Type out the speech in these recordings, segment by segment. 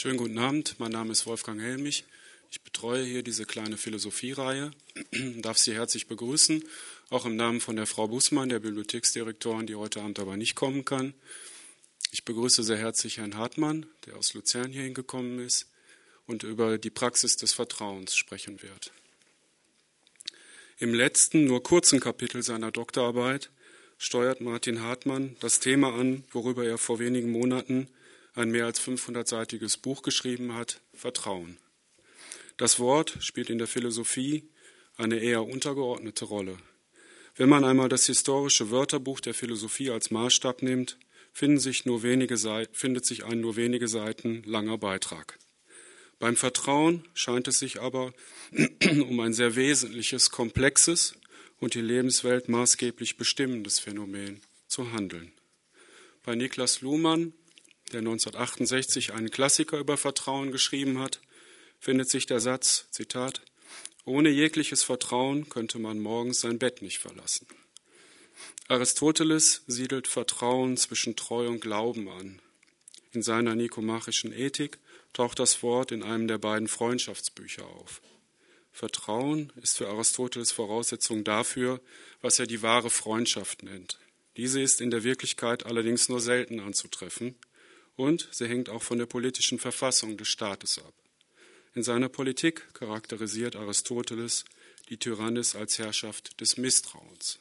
Schönen guten Abend, mein Name ist Wolfgang Helmich. Ich betreue hier diese kleine Philosophiereihe, darf Sie herzlich begrüßen, auch im Namen von der Frau Bußmann, der Bibliotheksdirektorin, die heute Abend aber nicht kommen kann. Ich begrüße sehr herzlich Herrn Hartmann, der aus Luzern hier hingekommen ist und über die Praxis des Vertrauens sprechen wird. Im letzten, nur kurzen Kapitel seiner Doktorarbeit steuert Martin Hartmann das Thema an, worüber er vor wenigen Monaten ein mehr als 500-seitiges Buch geschrieben hat, Vertrauen. Das Wort spielt in der Philosophie eine eher untergeordnete Rolle. Wenn man einmal das historische Wörterbuch der Philosophie als Maßstab nimmt, sich findet sich ein nur wenige Seiten langer Beitrag. Beim Vertrauen scheint es sich aber um ein sehr wesentliches, komplexes und die Lebenswelt maßgeblich bestimmendes Phänomen zu handeln. Bei Niklas Luhmann der 1968 einen Klassiker über Vertrauen geschrieben hat, findet sich der Satz, Zitat, ohne jegliches Vertrauen könnte man morgens sein Bett nicht verlassen. Aristoteles siedelt Vertrauen zwischen Treu und Glauben an. In seiner nikomachischen Ethik taucht das Wort in einem der beiden Freundschaftsbücher auf. Vertrauen ist für Aristoteles Voraussetzung dafür, was er die wahre Freundschaft nennt. Diese ist in der Wirklichkeit allerdings nur selten anzutreffen und sie hängt auch von der politischen Verfassung des Staates ab. In seiner Politik charakterisiert Aristoteles die Tyrannis als Herrschaft des Misstrauens.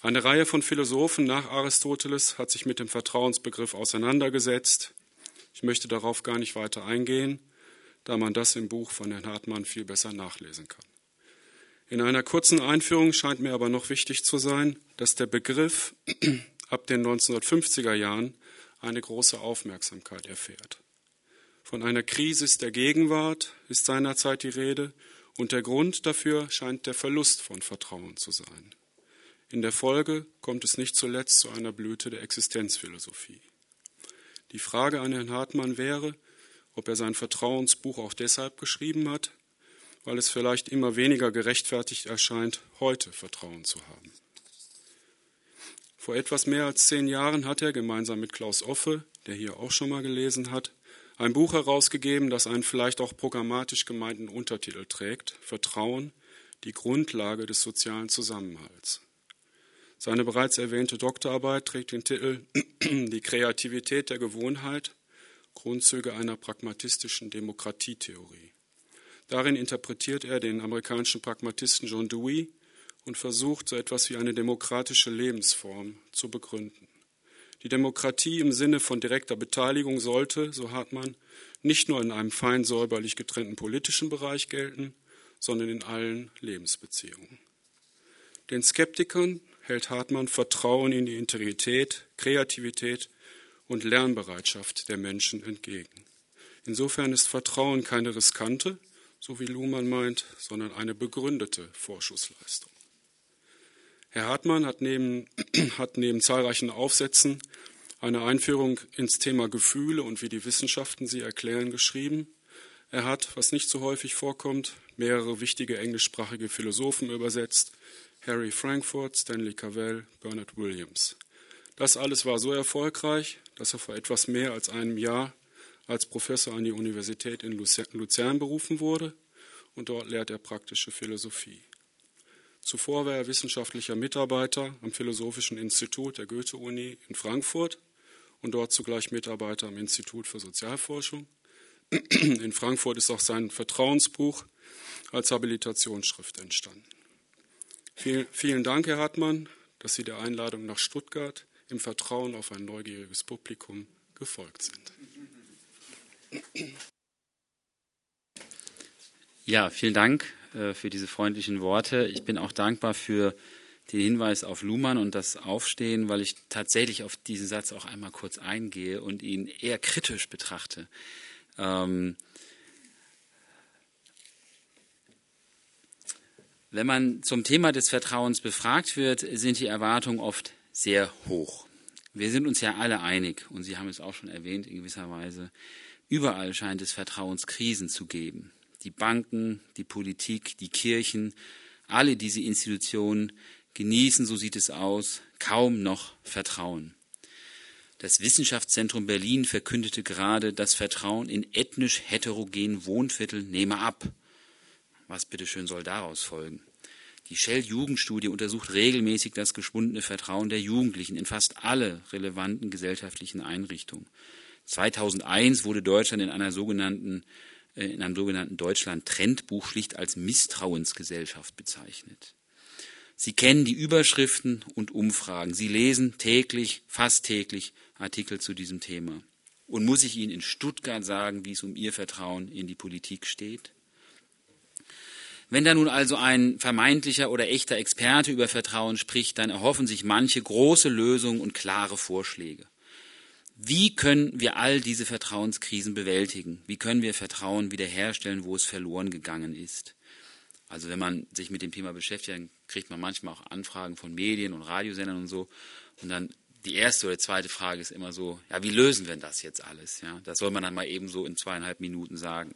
Eine Reihe von Philosophen nach Aristoteles hat sich mit dem Vertrauensbegriff auseinandergesetzt. Ich möchte darauf gar nicht weiter eingehen, da man das im Buch von Herrn Hartmann viel besser nachlesen kann. In einer kurzen Einführung scheint mir aber noch wichtig zu sein, dass der Begriff ab den 1950er Jahren eine große Aufmerksamkeit erfährt. Von einer Krise der Gegenwart ist seinerzeit die Rede und der Grund dafür scheint der Verlust von Vertrauen zu sein. In der Folge kommt es nicht zuletzt zu einer Blüte der Existenzphilosophie. Die Frage an Herrn Hartmann wäre, ob er sein Vertrauensbuch auch deshalb geschrieben hat, weil es vielleicht immer weniger gerechtfertigt erscheint, heute Vertrauen zu haben. Vor etwas mehr als zehn Jahren hat er gemeinsam mit Klaus Offe, der hier auch schon mal gelesen hat, ein Buch herausgegeben, das einen vielleicht auch programmatisch gemeinten Untertitel trägt Vertrauen, die Grundlage des sozialen Zusammenhalts. Seine bereits erwähnte Doktorarbeit trägt den Titel Die Kreativität der Gewohnheit, Grundzüge einer pragmatistischen Demokratietheorie. Darin interpretiert er den amerikanischen Pragmatisten John Dewey und versucht, so etwas wie eine demokratische Lebensform zu begründen. Die Demokratie im Sinne von direkter Beteiligung sollte, so Hartmann, nicht nur in einem fein säuberlich getrennten politischen Bereich gelten, sondern in allen Lebensbeziehungen. Den Skeptikern hält Hartmann Vertrauen in die Integrität, Kreativität und Lernbereitschaft der Menschen entgegen. Insofern ist Vertrauen keine riskante, so wie Luhmann meint, sondern eine begründete Vorschussleistung. Herr Hartmann hat neben, hat neben zahlreichen Aufsätzen eine Einführung ins Thema Gefühle und wie die Wissenschaften sie erklären geschrieben. Er hat, was nicht so häufig vorkommt, mehrere wichtige englischsprachige Philosophen übersetzt, Harry Frankfurt, Stanley Cavell, Bernard Williams. Das alles war so erfolgreich, dass er vor etwas mehr als einem Jahr als Professor an die Universität in Luzern berufen wurde und dort lehrt er praktische Philosophie. Zuvor war er wissenschaftlicher Mitarbeiter am Philosophischen Institut der Goethe-Uni in Frankfurt und dort zugleich Mitarbeiter am Institut für Sozialforschung. In Frankfurt ist auch sein Vertrauensbuch als Habilitationsschrift entstanden. Vielen Dank, Herr Hartmann, dass Sie der Einladung nach Stuttgart im Vertrauen auf ein neugieriges Publikum gefolgt sind. Ja, vielen Dank äh, für diese freundlichen Worte. Ich bin auch dankbar für den Hinweis auf Luhmann und das Aufstehen, weil ich tatsächlich auf diesen Satz auch einmal kurz eingehe und ihn eher kritisch betrachte. Ähm, wenn man zum Thema des Vertrauens befragt wird, sind die Erwartungen oft sehr hoch. Wir sind uns ja alle einig, und Sie haben es auch schon erwähnt in gewisser Weise, überall scheint es Vertrauenskrisen zu geben die Banken, die Politik, die Kirchen, alle diese Institutionen genießen, so sieht es aus, kaum noch Vertrauen. Das Wissenschaftszentrum Berlin verkündete gerade, das Vertrauen in ethnisch heterogenen Wohnviertel nehme ab. Was bitteschön soll daraus folgen? Die Shell-Jugendstudie untersucht regelmäßig das geschwundene Vertrauen der Jugendlichen in fast alle relevanten gesellschaftlichen Einrichtungen. 2001 wurde Deutschland in einer sogenannten in einem sogenannten Deutschland-Trendbuch schlicht als Misstrauensgesellschaft bezeichnet. Sie kennen die Überschriften und Umfragen. Sie lesen täglich, fast täglich Artikel zu diesem Thema. Und muss ich Ihnen in Stuttgart sagen, wie es um Ihr Vertrauen in die Politik steht? Wenn da nun also ein vermeintlicher oder echter Experte über Vertrauen spricht, dann erhoffen sich manche große Lösungen und klare Vorschläge. Wie können wir all diese Vertrauenskrisen bewältigen? Wie können wir Vertrauen wiederherstellen, wo es verloren gegangen ist? Also wenn man sich mit dem Thema beschäftigt, dann kriegt man manchmal auch Anfragen von Medien und Radiosendern und so. Und dann die erste oder zweite Frage ist immer so, ja, wie lösen wir das jetzt alles? Ja, das soll man dann mal eben so in zweieinhalb Minuten sagen.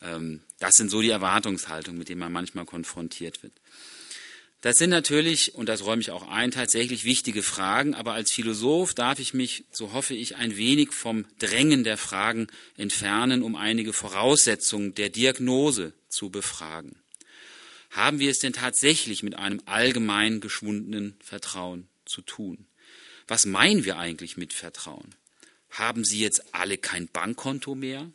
Ähm, das sind so die Erwartungshaltungen, mit denen man manchmal konfrontiert wird. Das sind natürlich, und das räume ich auch ein, tatsächlich wichtige Fragen, aber als Philosoph darf ich mich, so hoffe ich, ein wenig vom Drängen der Fragen entfernen, um einige Voraussetzungen der Diagnose zu befragen. Haben wir es denn tatsächlich mit einem allgemein geschwundenen Vertrauen zu tun? Was meinen wir eigentlich mit Vertrauen? Haben Sie jetzt alle kein Bankkonto mehr?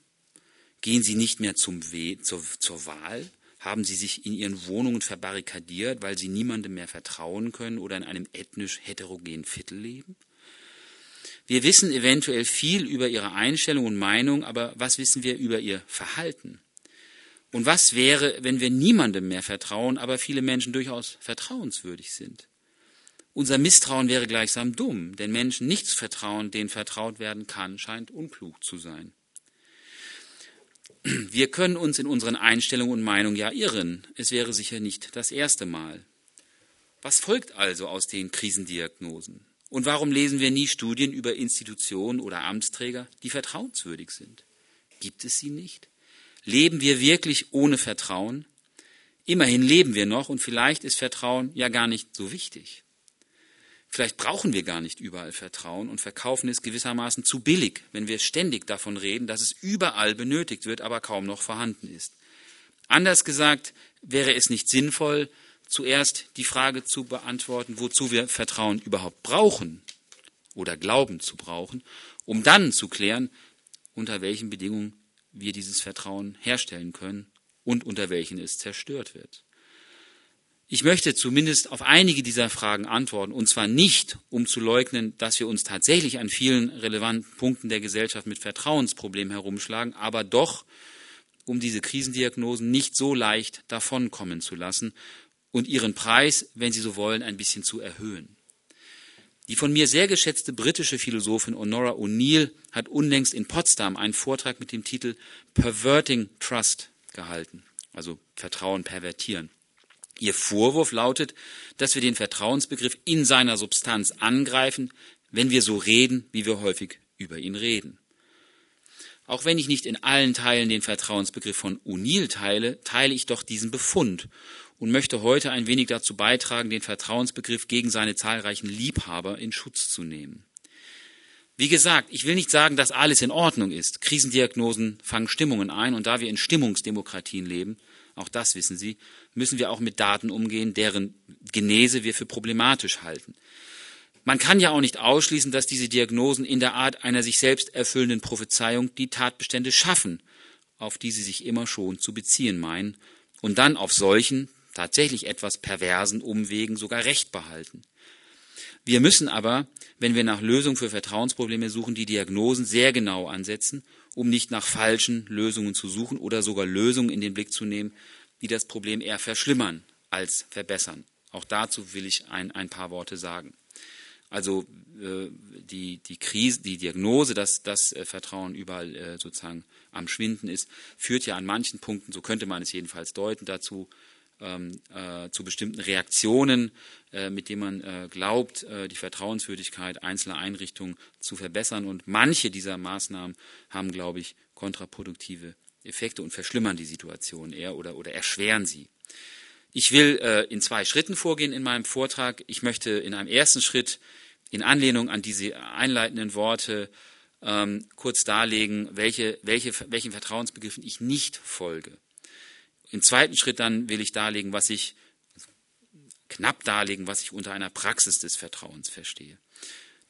Gehen Sie nicht mehr zum We zur, zur Wahl? Haben Sie sich in Ihren Wohnungen verbarrikadiert, weil Sie niemandem mehr vertrauen können oder in einem ethnisch heterogenen Viertel leben? Wir wissen eventuell viel über Ihre Einstellung und Meinung, aber was wissen wir über Ihr Verhalten? Und was wäre, wenn wir niemandem mehr vertrauen, aber viele Menschen durchaus vertrauenswürdig sind? Unser Misstrauen wäre gleichsam dumm, denn Menschen nichts vertrauen, denen vertraut werden kann, scheint unklug zu sein. Wir können uns in unseren Einstellungen und Meinungen ja irren. Es wäre sicher nicht das erste Mal. Was folgt also aus den Krisendiagnosen? Und warum lesen wir nie Studien über Institutionen oder Amtsträger, die vertrauenswürdig sind? Gibt es sie nicht? Leben wir wirklich ohne Vertrauen? Immerhin leben wir noch und vielleicht ist Vertrauen ja gar nicht so wichtig. Vielleicht brauchen wir gar nicht überall Vertrauen und verkaufen es gewissermaßen zu billig, wenn wir ständig davon reden, dass es überall benötigt wird, aber kaum noch vorhanden ist. Anders gesagt, wäre es nicht sinnvoll, zuerst die Frage zu beantworten, wozu wir Vertrauen überhaupt brauchen oder glauben zu brauchen, um dann zu klären, unter welchen Bedingungen wir dieses Vertrauen herstellen können und unter welchen es zerstört wird. Ich möchte zumindest auf einige dieser Fragen antworten, und zwar nicht, um zu leugnen, dass wir uns tatsächlich an vielen relevanten Punkten der Gesellschaft mit Vertrauensproblemen herumschlagen, aber doch, um diese Krisendiagnosen nicht so leicht davonkommen zu lassen und ihren Preis, wenn Sie so wollen, ein bisschen zu erhöhen. Die von mir sehr geschätzte britische Philosophin Honora O'Neill hat unlängst in Potsdam einen Vortrag mit dem Titel Perverting Trust gehalten, also Vertrauen pervertieren. Ihr Vorwurf lautet, dass wir den Vertrauensbegriff in seiner Substanz angreifen, wenn wir so reden, wie wir häufig über ihn reden. Auch wenn ich nicht in allen Teilen den Vertrauensbegriff von O'Neill teile, teile ich doch diesen Befund und möchte heute ein wenig dazu beitragen, den Vertrauensbegriff gegen seine zahlreichen Liebhaber in Schutz zu nehmen. Wie gesagt, ich will nicht sagen, dass alles in Ordnung ist. Krisendiagnosen fangen Stimmungen ein und da wir in Stimmungsdemokratien leben, auch das wissen Sie, müssen wir auch mit Daten umgehen, deren Genese wir für problematisch halten. Man kann ja auch nicht ausschließen, dass diese Diagnosen in der Art einer sich selbst erfüllenden Prophezeiung die Tatbestände schaffen, auf die sie sich immer schon zu beziehen meinen, und dann auf solchen, tatsächlich etwas perversen Umwegen sogar Recht behalten. Wir müssen aber, wenn wir nach Lösungen für Vertrauensprobleme suchen, die Diagnosen sehr genau ansetzen, um nicht nach falschen Lösungen zu suchen oder sogar Lösungen in den Blick zu nehmen, die das Problem eher verschlimmern als verbessern. Auch dazu will ich ein, ein paar Worte sagen. Also äh, die, die Krise, die Diagnose, dass das äh, Vertrauen überall äh, sozusagen am Schwinden ist, führt ja an manchen Punkten, so könnte man es jedenfalls deuten, dazu, ähm, äh, zu bestimmten Reaktionen, äh, mit denen man äh, glaubt, äh, die Vertrauenswürdigkeit einzelner Einrichtungen zu verbessern. Und manche dieser Maßnahmen haben, glaube ich, kontraproduktive Effekte und verschlimmern die Situation eher oder, oder erschweren sie. Ich will äh, in zwei Schritten vorgehen in meinem Vortrag. Ich möchte in einem ersten Schritt in Anlehnung an diese einleitenden Worte ähm, kurz darlegen, welche, welche, welchen Vertrauensbegriffen ich nicht folge. Im zweiten Schritt dann will ich darlegen, was ich knapp darlegen, was ich unter einer Praxis des Vertrauens verstehe.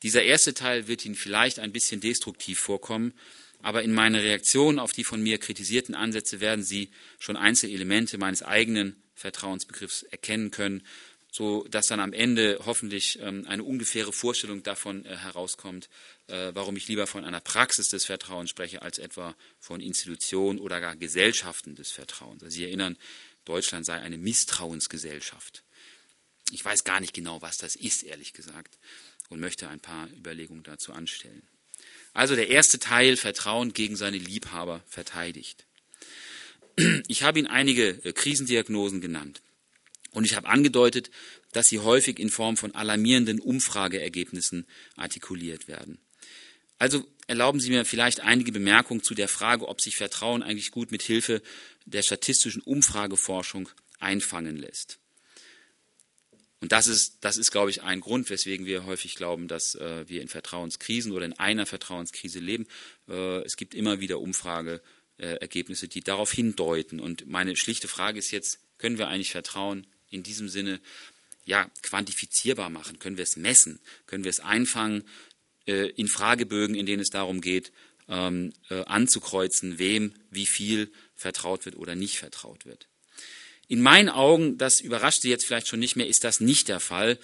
Dieser erste Teil wird Ihnen vielleicht ein bisschen destruktiv vorkommen, aber in meiner Reaktion auf die von mir kritisierten Ansätze werden Sie schon Einzelelemente meines eigenen Vertrauensbegriffs erkennen können, so dass dann am Ende hoffentlich ähm, eine ungefähre Vorstellung davon äh, herauskommt, äh, warum ich lieber von einer Praxis des Vertrauens spreche, als etwa von Institutionen oder gar Gesellschaften des Vertrauens. Also Sie erinnern, Deutschland sei eine Misstrauensgesellschaft. Ich weiß gar nicht genau, was das ist, ehrlich gesagt, und möchte ein paar Überlegungen dazu anstellen. Also der erste Teil, Vertrauen gegen seine Liebhaber verteidigt. Ich habe Ihnen einige äh, Krisendiagnosen genannt. Und ich habe angedeutet, dass sie häufig in Form von alarmierenden Umfrageergebnissen artikuliert werden. Also erlauben Sie mir vielleicht einige Bemerkungen zu der Frage, ob sich Vertrauen eigentlich gut mit Hilfe der statistischen Umfrageforschung einfangen lässt. Und das ist, das ist, glaube ich, ein Grund, weswegen wir häufig glauben, dass äh, wir in Vertrauenskrisen oder in einer Vertrauenskrise leben. Äh, es gibt immer wieder Umfrageergebnisse, die darauf hindeuten. Und meine schlichte Frage ist jetzt, können wir eigentlich Vertrauen in diesem Sinne ja, quantifizierbar machen? Können wir es messen? Können wir es einfangen äh, in Fragebögen, in denen es darum geht, ähm, äh, anzukreuzen, wem wie viel vertraut wird oder nicht vertraut wird? In meinen Augen, das überrascht Sie jetzt vielleicht schon nicht mehr, ist das nicht der Fall.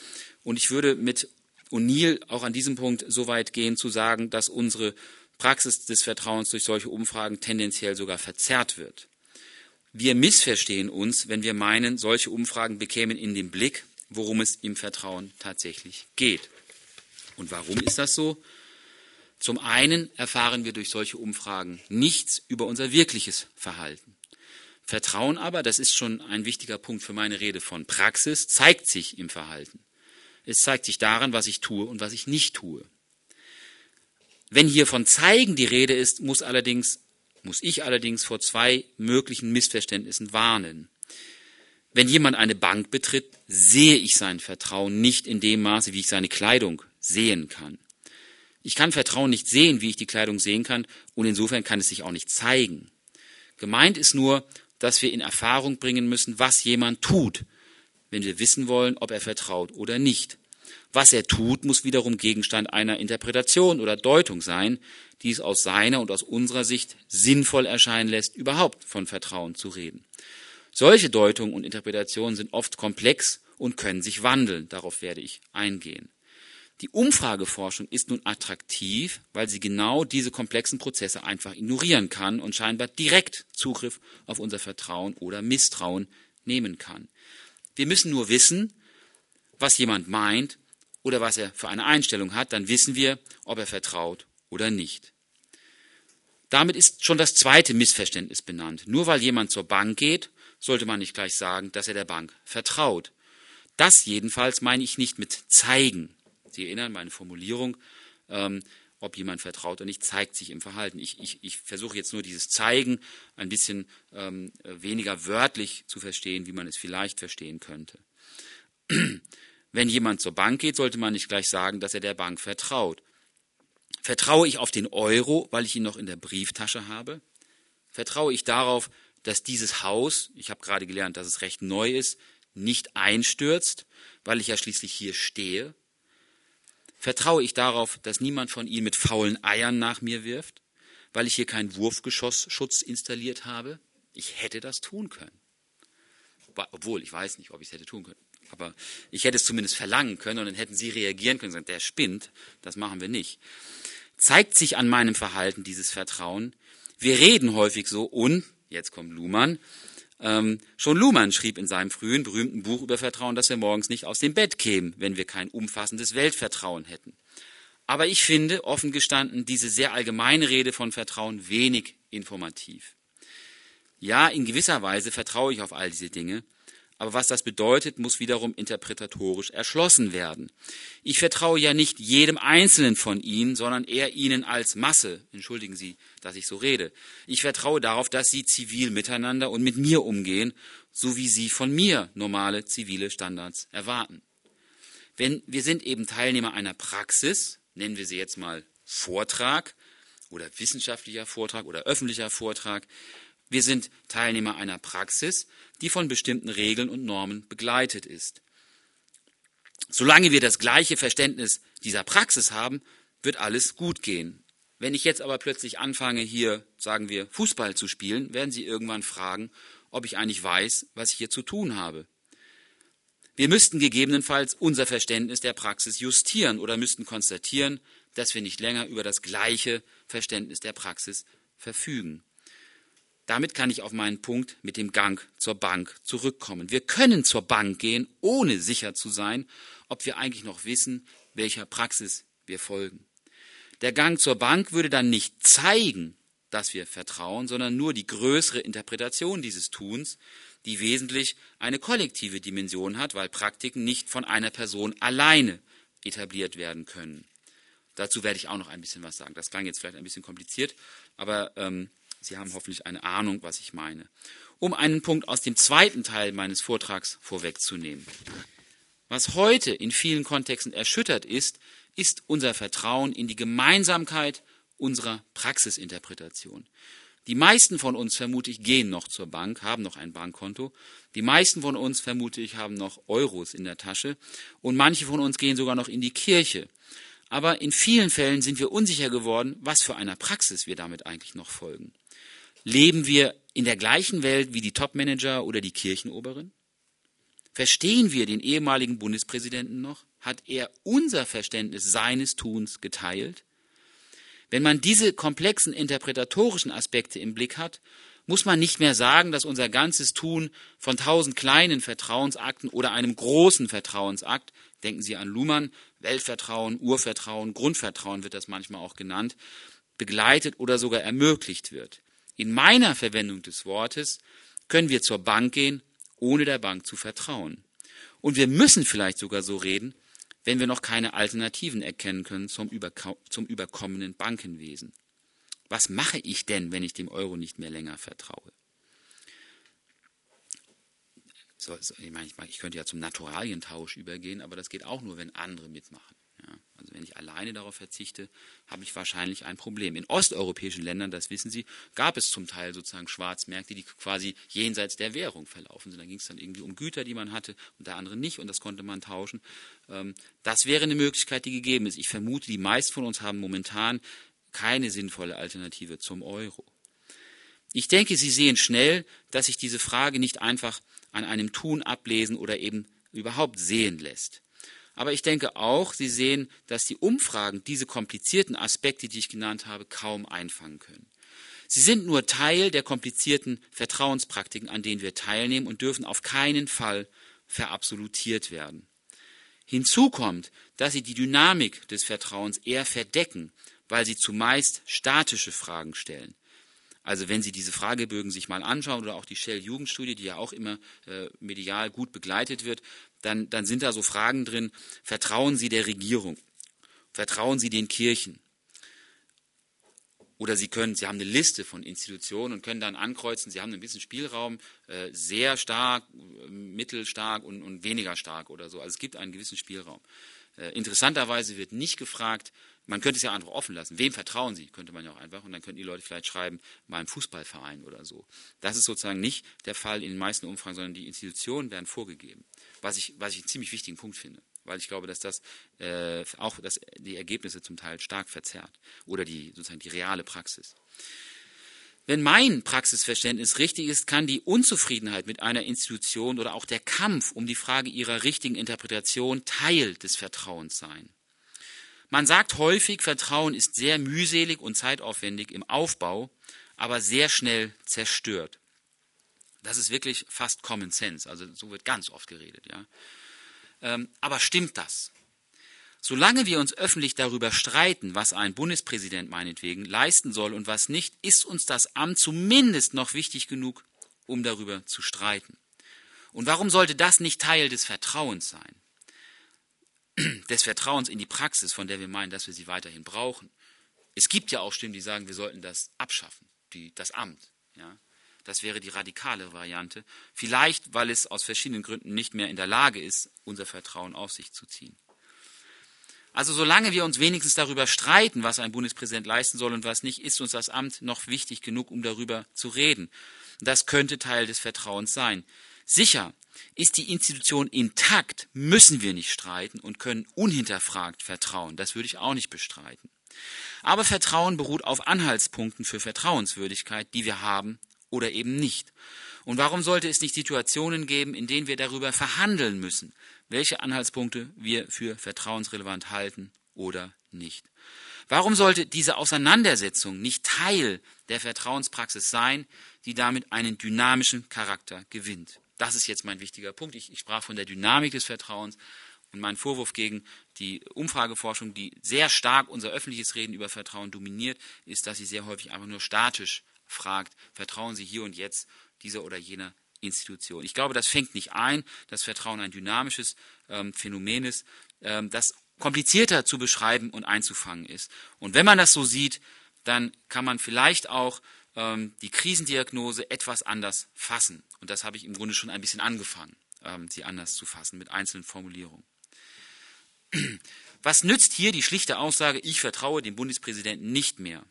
Und ich würde mit O'Neill auch an diesem Punkt so weit gehen zu sagen, dass unsere Praxis des Vertrauens durch solche Umfragen tendenziell sogar verzerrt wird. Wir missverstehen uns, wenn wir meinen, solche Umfragen bekämen in den Blick, worum es im Vertrauen tatsächlich geht. Und warum ist das so? Zum einen erfahren wir durch solche Umfragen nichts über unser wirkliches Verhalten. Vertrauen aber, das ist schon ein wichtiger Punkt für meine Rede von Praxis, zeigt sich im Verhalten. Es zeigt sich daran, was ich tue und was ich nicht tue. Wenn hier von Zeigen die Rede ist, muss allerdings muss ich allerdings vor zwei möglichen Missverständnissen warnen. Wenn jemand eine Bank betritt, sehe ich sein Vertrauen nicht in dem Maße, wie ich seine Kleidung sehen kann. Ich kann Vertrauen nicht sehen, wie ich die Kleidung sehen kann, und insofern kann es sich auch nicht zeigen. Gemeint ist nur, dass wir in Erfahrung bringen müssen, was jemand tut, wenn wir wissen wollen, ob er vertraut oder nicht. Was er tut, muss wiederum Gegenstand einer Interpretation oder Deutung sein, die es aus seiner und aus unserer Sicht sinnvoll erscheinen lässt, überhaupt von Vertrauen zu reden. Solche Deutungen und Interpretationen sind oft komplex und können sich wandeln. Darauf werde ich eingehen. Die Umfrageforschung ist nun attraktiv, weil sie genau diese komplexen Prozesse einfach ignorieren kann und scheinbar direkt Zugriff auf unser Vertrauen oder Misstrauen nehmen kann. Wir müssen nur wissen, was jemand meint oder was er für eine Einstellung hat, dann wissen wir, ob er vertraut oder nicht. Damit ist schon das zweite Missverständnis benannt. Nur weil jemand zur Bank geht, sollte man nicht gleich sagen, dass er der Bank vertraut. Das jedenfalls meine ich nicht mit zeigen. Sie erinnern meine Formulierung, ähm, ob jemand vertraut oder nicht, zeigt sich im Verhalten. Ich, ich, ich versuche jetzt nur dieses Zeigen ein bisschen ähm, weniger wörtlich zu verstehen, wie man es vielleicht verstehen könnte. Wenn jemand zur Bank geht, sollte man nicht gleich sagen, dass er der Bank vertraut. Vertraue ich auf den Euro, weil ich ihn noch in der Brieftasche habe? Vertraue ich darauf, dass dieses Haus, ich habe gerade gelernt, dass es recht neu ist, nicht einstürzt, weil ich ja schließlich hier stehe? Vertraue ich darauf, dass niemand von Ihnen mit faulen Eiern nach mir wirft, weil ich hier keinen Wurfgeschossschutz installiert habe? Ich hätte das tun können. Obwohl, ich weiß nicht, ob ich es hätte tun können. Aber ich hätte es zumindest verlangen können und dann hätten Sie reagieren können und sagen, der spinnt, das machen wir nicht. Zeigt sich an meinem Verhalten dieses Vertrauen? Wir reden häufig so und, jetzt kommt Luhmann, ähm, schon Luhmann schrieb in seinem frühen berühmten Buch über Vertrauen, dass wir morgens nicht aus dem Bett kämen, wenn wir kein umfassendes Weltvertrauen hätten. Aber ich finde, offen gestanden, diese sehr allgemeine Rede von Vertrauen wenig informativ. Ja, in gewisser Weise vertraue ich auf all diese Dinge, aber was das bedeutet, muss wiederum interpretatorisch erschlossen werden. Ich vertraue ja nicht jedem Einzelnen von Ihnen, sondern eher Ihnen als Masse. Entschuldigen Sie, dass ich so rede. Ich vertraue darauf, dass Sie zivil miteinander und mit mir umgehen, so wie Sie von mir normale zivile Standards erwarten. Wenn wir sind eben Teilnehmer einer Praxis, nennen wir sie jetzt mal Vortrag oder wissenschaftlicher Vortrag oder öffentlicher Vortrag. Wir sind Teilnehmer einer Praxis, die von bestimmten Regeln und Normen begleitet ist. Solange wir das gleiche Verständnis dieser Praxis haben, wird alles gut gehen. Wenn ich jetzt aber plötzlich anfange, hier, sagen wir, Fußball zu spielen, werden Sie irgendwann fragen, ob ich eigentlich weiß, was ich hier zu tun habe. Wir müssten gegebenenfalls unser Verständnis der Praxis justieren oder müssten konstatieren, dass wir nicht länger über das gleiche Verständnis der Praxis verfügen. Damit kann ich auf meinen Punkt mit dem Gang zur Bank zurückkommen. Wir können zur Bank gehen, ohne sicher zu sein, ob wir eigentlich noch wissen, welcher Praxis wir folgen. Der Gang zur Bank würde dann nicht zeigen, dass wir vertrauen, sondern nur die größere Interpretation dieses Tuns, die wesentlich eine kollektive Dimension hat, weil Praktiken nicht von einer Person alleine etabliert werden können. Dazu werde ich auch noch ein bisschen was sagen. Das klang jetzt vielleicht ein bisschen kompliziert, aber ähm, Sie haben hoffentlich eine Ahnung, was ich meine. Um einen Punkt aus dem zweiten Teil meines Vortrags vorwegzunehmen. Was heute in vielen Kontexten erschüttert ist, ist unser Vertrauen in die Gemeinsamkeit unserer Praxisinterpretation. Die meisten von uns, vermute ich, gehen noch zur Bank, haben noch ein Bankkonto. Die meisten von uns, vermute ich, haben noch Euros in der Tasche. Und manche von uns gehen sogar noch in die Kirche. Aber in vielen Fällen sind wir unsicher geworden, was für einer Praxis wir damit eigentlich noch folgen. Leben wir in der gleichen Welt wie die Topmanager oder die Kirchenoberen? Verstehen wir den ehemaligen Bundespräsidenten noch? Hat er unser Verständnis seines Tuns geteilt? Wenn man diese komplexen interpretatorischen Aspekte im Blick hat, muss man nicht mehr sagen, dass unser ganzes Tun von tausend kleinen Vertrauensakten oder einem großen Vertrauensakt, denken Sie an Luhmann, Weltvertrauen, Urvertrauen, Grundvertrauen wird das manchmal auch genannt, begleitet oder sogar ermöglicht wird. In meiner Verwendung des Wortes können wir zur Bank gehen, ohne der Bank zu vertrauen. Und wir müssen vielleicht sogar so reden, wenn wir noch keine Alternativen erkennen können zum, zum überkommenen Bankenwesen. Was mache ich denn, wenn ich dem Euro nicht mehr länger vertraue? So, so, ich, meine, ich könnte ja zum Naturalientausch übergehen, aber das geht auch nur, wenn andere mitmachen. Ja, also wenn ich alleine darauf verzichte, habe ich wahrscheinlich ein Problem. In osteuropäischen Ländern, das wissen Sie, gab es zum Teil sozusagen Schwarzmärkte, die quasi jenseits der Währung verlaufen sind. Da ging es dann irgendwie um Güter, die man hatte und der andere nicht und das konnte man tauschen. Ähm, das wäre eine Möglichkeit, die gegeben ist. Ich vermute, die meisten von uns haben momentan keine sinnvolle Alternative zum Euro. Ich denke, Sie sehen schnell, dass sich diese Frage nicht einfach an einem Tun ablesen oder eben überhaupt sehen lässt. Aber ich denke auch, Sie sehen, dass die Umfragen diese komplizierten Aspekte, die ich genannt habe, kaum einfangen können. Sie sind nur Teil der komplizierten Vertrauenspraktiken, an denen wir teilnehmen und dürfen auf keinen Fall verabsolutiert werden. Hinzu kommt, dass sie die Dynamik des Vertrauens eher verdecken, weil sie zumeist statische Fragen stellen. Also wenn Sie diese Fragebögen sich mal anschauen oder auch die Shell-Jugendstudie, die ja auch immer äh, medial gut begleitet wird, dann, dann sind da so Fragen drin, vertrauen Sie der Regierung? Vertrauen Sie den Kirchen? Oder Sie können, Sie haben eine Liste von Institutionen und können dann ankreuzen, Sie haben ein bisschen Spielraum, äh, sehr stark, mittelstark und, und weniger stark oder so. Also es gibt einen gewissen Spielraum. Äh, interessanterweise wird nicht gefragt, man könnte es ja einfach offen lassen. Wem vertrauen Sie? Könnte man ja auch einfach. Und dann könnten die Leute vielleicht schreiben, meinem Fußballverein oder so. Das ist sozusagen nicht der Fall in den meisten Umfragen, sondern die Institutionen werden vorgegeben. Was ich, was ich einen ziemlich wichtigen Punkt finde. Weil ich glaube, dass das äh, auch das, die Ergebnisse zum Teil stark verzerrt. Oder die, sozusagen die reale Praxis. Wenn mein Praxisverständnis richtig ist, kann die Unzufriedenheit mit einer Institution oder auch der Kampf um die Frage ihrer richtigen Interpretation Teil des Vertrauens sein. Man sagt häufig, Vertrauen ist sehr mühselig und zeitaufwendig im Aufbau, aber sehr schnell zerstört. Das ist wirklich fast Common Sense, also so wird ganz oft geredet. Ja. Ähm, aber stimmt das? Solange wir uns öffentlich darüber streiten, was ein Bundespräsident meinetwegen leisten soll und was nicht, ist uns das Amt zumindest noch wichtig genug, um darüber zu streiten. Und warum sollte das nicht Teil des Vertrauens sein? Des Vertrauens in die Praxis, von der wir meinen, dass wir sie weiterhin brauchen. Es gibt ja auch Stimmen, die sagen, wir sollten das abschaffen, die, das Amt. Ja? Das wäre die radikale Variante. Vielleicht, weil es aus verschiedenen Gründen nicht mehr in der Lage ist, unser Vertrauen auf sich zu ziehen. Also solange wir uns wenigstens darüber streiten, was ein Bundespräsident leisten soll und was nicht, ist uns das Amt noch wichtig genug, um darüber zu reden. Das könnte Teil des Vertrauens sein. Sicher, ist die Institution intakt, müssen wir nicht streiten und können unhinterfragt vertrauen. Das würde ich auch nicht bestreiten. Aber Vertrauen beruht auf Anhaltspunkten für Vertrauenswürdigkeit, die wir haben oder eben nicht. Und warum sollte es nicht Situationen geben, in denen wir darüber verhandeln müssen, welche Anhaltspunkte wir für vertrauensrelevant halten oder nicht? Warum sollte diese Auseinandersetzung nicht Teil der Vertrauenspraxis sein, die damit einen dynamischen Charakter gewinnt? Das ist jetzt mein wichtiger Punkt. Ich, ich sprach von der Dynamik des Vertrauens. Und mein Vorwurf gegen die Umfrageforschung, die sehr stark unser öffentliches Reden über Vertrauen dominiert, ist, dass sie sehr häufig einfach nur statisch fragt, vertrauen Sie hier und jetzt dieser oder jener Institution. Ich glaube, das fängt nicht ein, dass Vertrauen ein dynamisches ähm, Phänomen ist, ähm, das komplizierter zu beschreiben und einzufangen ist. Und wenn man das so sieht, dann kann man vielleicht auch die Krisendiagnose etwas anders fassen. Und das habe ich im Grunde schon ein bisschen angefangen, ähm, sie anders zu fassen mit einzelnen Formulierungen. Was nützt hier die schlichte Aussage, ich vertraue dem Bundespräsidenten nicht mehr?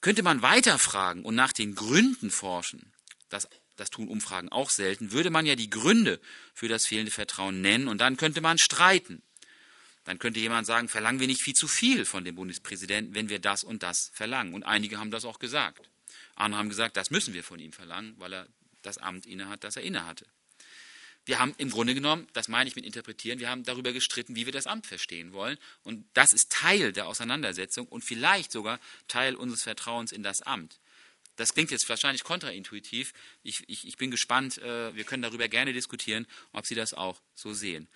Könnte man weiterfragen und nach den Gründen forschen, das, das tun Umfragen auch selten, würde man ja die Gründe für das fehlende Vertrauen nennen und dann könnte man streiten. Dann könnte jemand sagen, verlangen wir nicht viel zu viel von dem Bundespräsidenten, wenn wir das und das verlangen. Und einige haben das auch gesagt. Andere haben gesagt, das müssen wir von ihm verlangen, weil er das Amt innehat, das er innehatte. Wir haben im Grunde genommen, das meine ich mit interpretieren, wir haben darüber gestritten, wie wir das Amt verstehen wollen. Und das ist Teil der Auseinandersetzung und vielleicht sogar Teil unseres Vertrauens in das Amt. Das klingt jetzt wahrscheinlich kontraintuitiv. Ich, ich, ich bin gespannt, äh, wir können darüber gerne diskutieren, ob Sie das auch so sehen.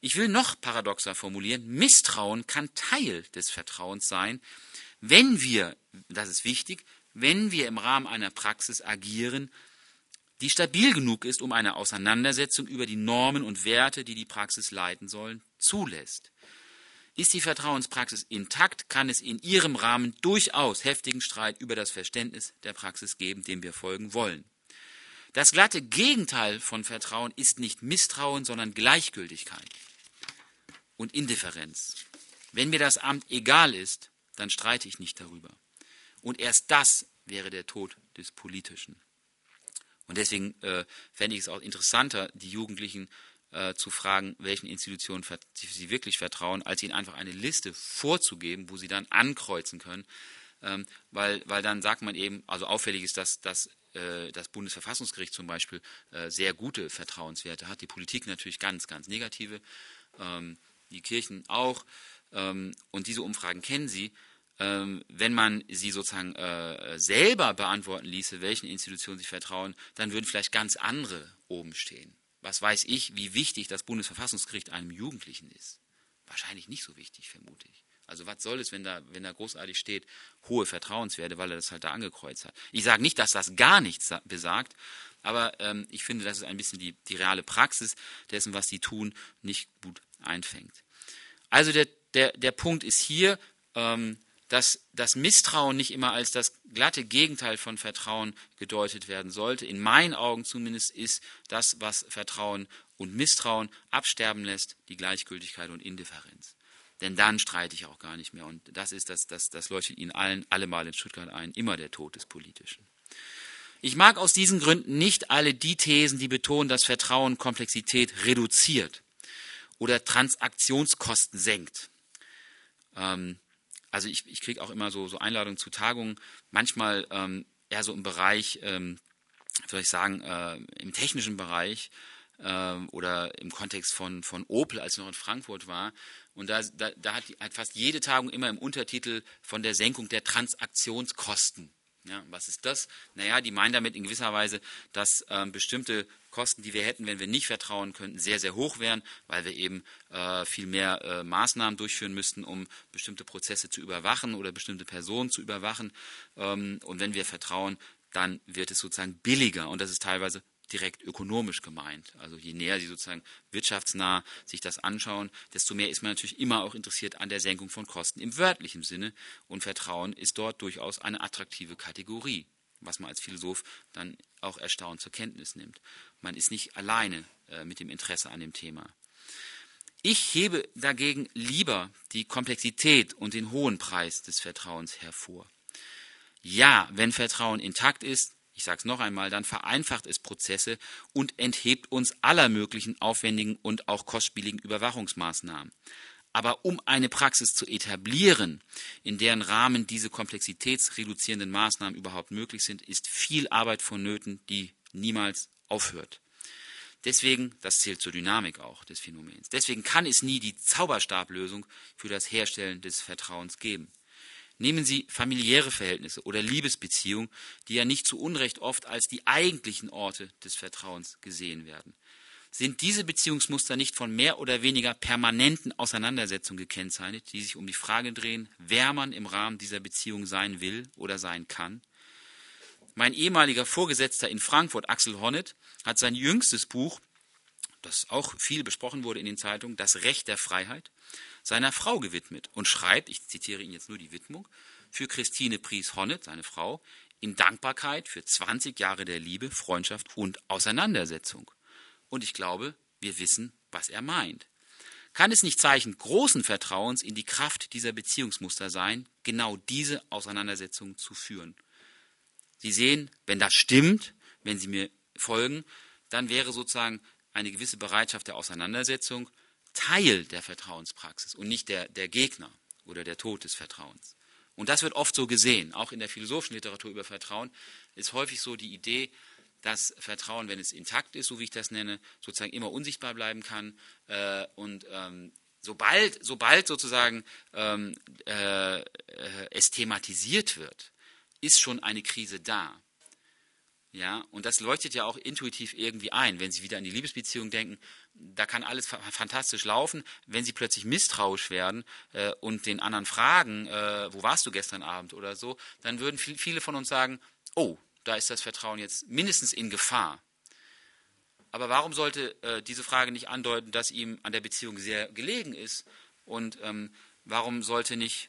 Ich will noch paradoxer formulieren, Misstrauen kann Teil des Vertrauens sein, wenn wir, das ist wichtig, wenn wir im Rahmen einer Praxis agieren, die stabil genug ist, um eine Auseinandersetzung über die Normen und Werte, die die Praxis leiten sollen, zulässt. Ist die Vertrauenspraxis intakt, kann es in ihrem Rahmen durchaus heftigen Streit über das Verständnis der Praxis geben, dem wir folgen wollen. Das glatte Gegenteil von Vertrauen ist nicht Misstrauen, sondern Gleichgültigkeit und Indifferenz. Wenn mir das Amt egal ist, dann streite ich nicht darüber. Und erst das wäre der Tod des Politischen. Und deswegen äh, fände ich es auch interessanter, die Jugendlichen äh, zu fragen, welchen Institutionen sie wirklich vertrauen, als ihnen einfach eine Liste vorzugeben, wo sie dann ankreuzen können. Ähm, weil, weil dann sagt man eben, also auffällig ist, dass, dass äh, das Bundesverfassungsgericht zum Beispiel äh, sehr gute Vertrauenswerte hat, die Politik natürlich ganz, ganz negative, ähm, die Kirchen auch. Ähm, und diese Umfragen kennen Sie. Ähm, wenn man sie sozusagen äh, selber beantworten ließe, welchen Institutionen sie vertrauen, dann würden vielleicht ganz andere oben stehen. Was weiß ich, wie wichtig das Bundesverfassungsgericht einem Jugendlichen ist? Wahrscheinlich nicht so wichtig, vermute ich. Also was soll es, wenn da, wenn da großartig steht, hohe Vertrauenswerte, weil er das halt da angekreuzt hat. Ich sage nicht, dass das gar nichts besagt, aber ähm, ich finde, dass es ein bisschen die, die reale Praxis dessen, was sie tun, nicht gut einfängt. Also der, der, der Punkt ist hier, ähm, dass das Misstrauen nicht immer als das glatte Gegenteil von Vertrauen gedeutet werden sollte. In meinen Augen zumindest ist das, was Vertrauen und Misstrauen absterben lässt, die Gleichgültigkeit und Indifferenz. Denn dann streite ich auch gar nicht mehr. Und das ist das, das, das leuchtet Ihnen allen allemal in Stuttgart ein, immer der Tod des Politischen. Ich mag aus diesen Gründen nicht alle die Thesen, die betonen, dass Vertrauen Komplexität reduziert oder Transaktionskosten senkt. Ähm, also ich, ich kriege auch immer so, so Einladungen zu Tagungen, manchmal ähm, eher so im Bereich, ähm, soll ich sagen, äh, im technischen Bereich äh, oder im Kontext von, von Opel, als ich noch in Frankfurt war. Und da, da, da hat, hat fast jede Tagung immer im Untertitel von der Senkung der Transaktionskosten ja, was ist das? Naja, die meinen damit in gewisser Weise, dass ähm, bestimmte Kosten, die wir hätten, wenn wir nicht vertrauen könnten, sehr, sehr hoch wären, weil wir eben äh, viel mehr äh, Maßnahmen durchführen müssten, um bestimmte Prozesse zu überwachen oder bestimmte Personen zu überwachen. Ähm, und wenn wir vertrauen, dann wird es sozusagen billiger. Und das ist teilweise direkt ökonomisch gemeint. Also je näher Sie sozusagen wirtschaftsnah sich das anschauen, desto mehr ist man natürlich immer auch interessiert an der Senkung von Kosten im wörtlichen Sinne. Und Vertrauen ist dort durchaus eine attraktive Kategorie, was man als Philosoph dann auch erstaunt zur Kenntnis nimmt. Man ist nicht alleine äh, mit dem Interesse an dem Thema. Ich hebe dagegen lieber die Komplexität und den hohen Preis des Vertrauens hervor. Ja, wenn Vertrauen intakt ist, ich sage es noch einmal, dann vereinfacht es Prozesse und enthebt uns aller möglichen aufwendigen und auch kostspieligen Überwachungsmaßnahmen. Aber um eine Praxis zu etablieren, in deren Rahmen diese komplexitätsreduzierenden Maßnahmen überhaupt möglich sind, ist viel Arbeit vonnöten, die niemals aufhört. Deswegen, das zählt zur Dynamik auch des Phänomens. Deswegen kann es nie die Zauberstablösung für das Herstellen des Vertrauens geben. Nehmen Sie familiäre Verhältnisse oder Liebesbeziehungen, die ja nicht zu Unrecht oft als die eigentlichen Orte des Vertrauens gesehen werden. Sind diese Beziehungsmuster nicht von mehr oder weniger permanenten Auseinandersetzungen gekennzeichnet, die sich um die Frage drehen, wer man im Rahmen dieser Beziehung sein will oder sein kann? Mein ehemaliger Vorgesetzter in Frankfurt, Axel Honneth, hat sein jüngstes Buch, das auch viel besprochen wurde in den Zeitungen, Das Recht der Freiheit, seiner Frau gewidmet und schreibt, ich zitiere ihn jetzt nur die Widmung, für Christine Pries-Honnet, seine Frau, in Dankbarkeit für 20 Jahre der Liebe, Freundschaft und Auseinandersetzung. Und ich glaube, wir wissen, was er meint. Kann es nicht Zeichen großen Vertrauens in die Kraft dieser Beziehungsmuster sein, genau diese Auseinandersetzung zu führen? Sie sehen, wenn das stimmt, wenn Sie mir folgen, dann wäre sozusagen eine gewisse Bereitschaft der Auseinandersetzung Teil der Vertrauenspraxis und nicht der, der Gegner oder der Tod des Vertrauens. Und das wird oft so gesehen. Auch in der philosophischen Literatur über Vertrauen ist häufig so die Idee, dass Vertrauen, wenn es intakt ist, so wie ich das nenne, sozusagen immer unsichtbar bleiben kann. Äh, und ähm, sobald, sobald sozusagen ähm, äh, äh es thematisiert wird, ist schon eine Krise da. Ja, und das leuchtet ja auch intuitiv irgendwie ein, wenn Sie wieder an die Liebesbeziehung denken. Da kann alles fantastisch laufen. Wenn Sie plötzlich misstrauisch werden äh, und den anderen fragen, äh, wo warst du gestern Abend oder so, dann würden viel, viele von uns sagen, oh, da ist das Vertrauen jetzt mindestens in Gefahr. Aber warum sollte äh, diese Frage nicht andeuten, dass ihm an der Beziehung sehr gelegen ist? Und ähm, warum sollte nicht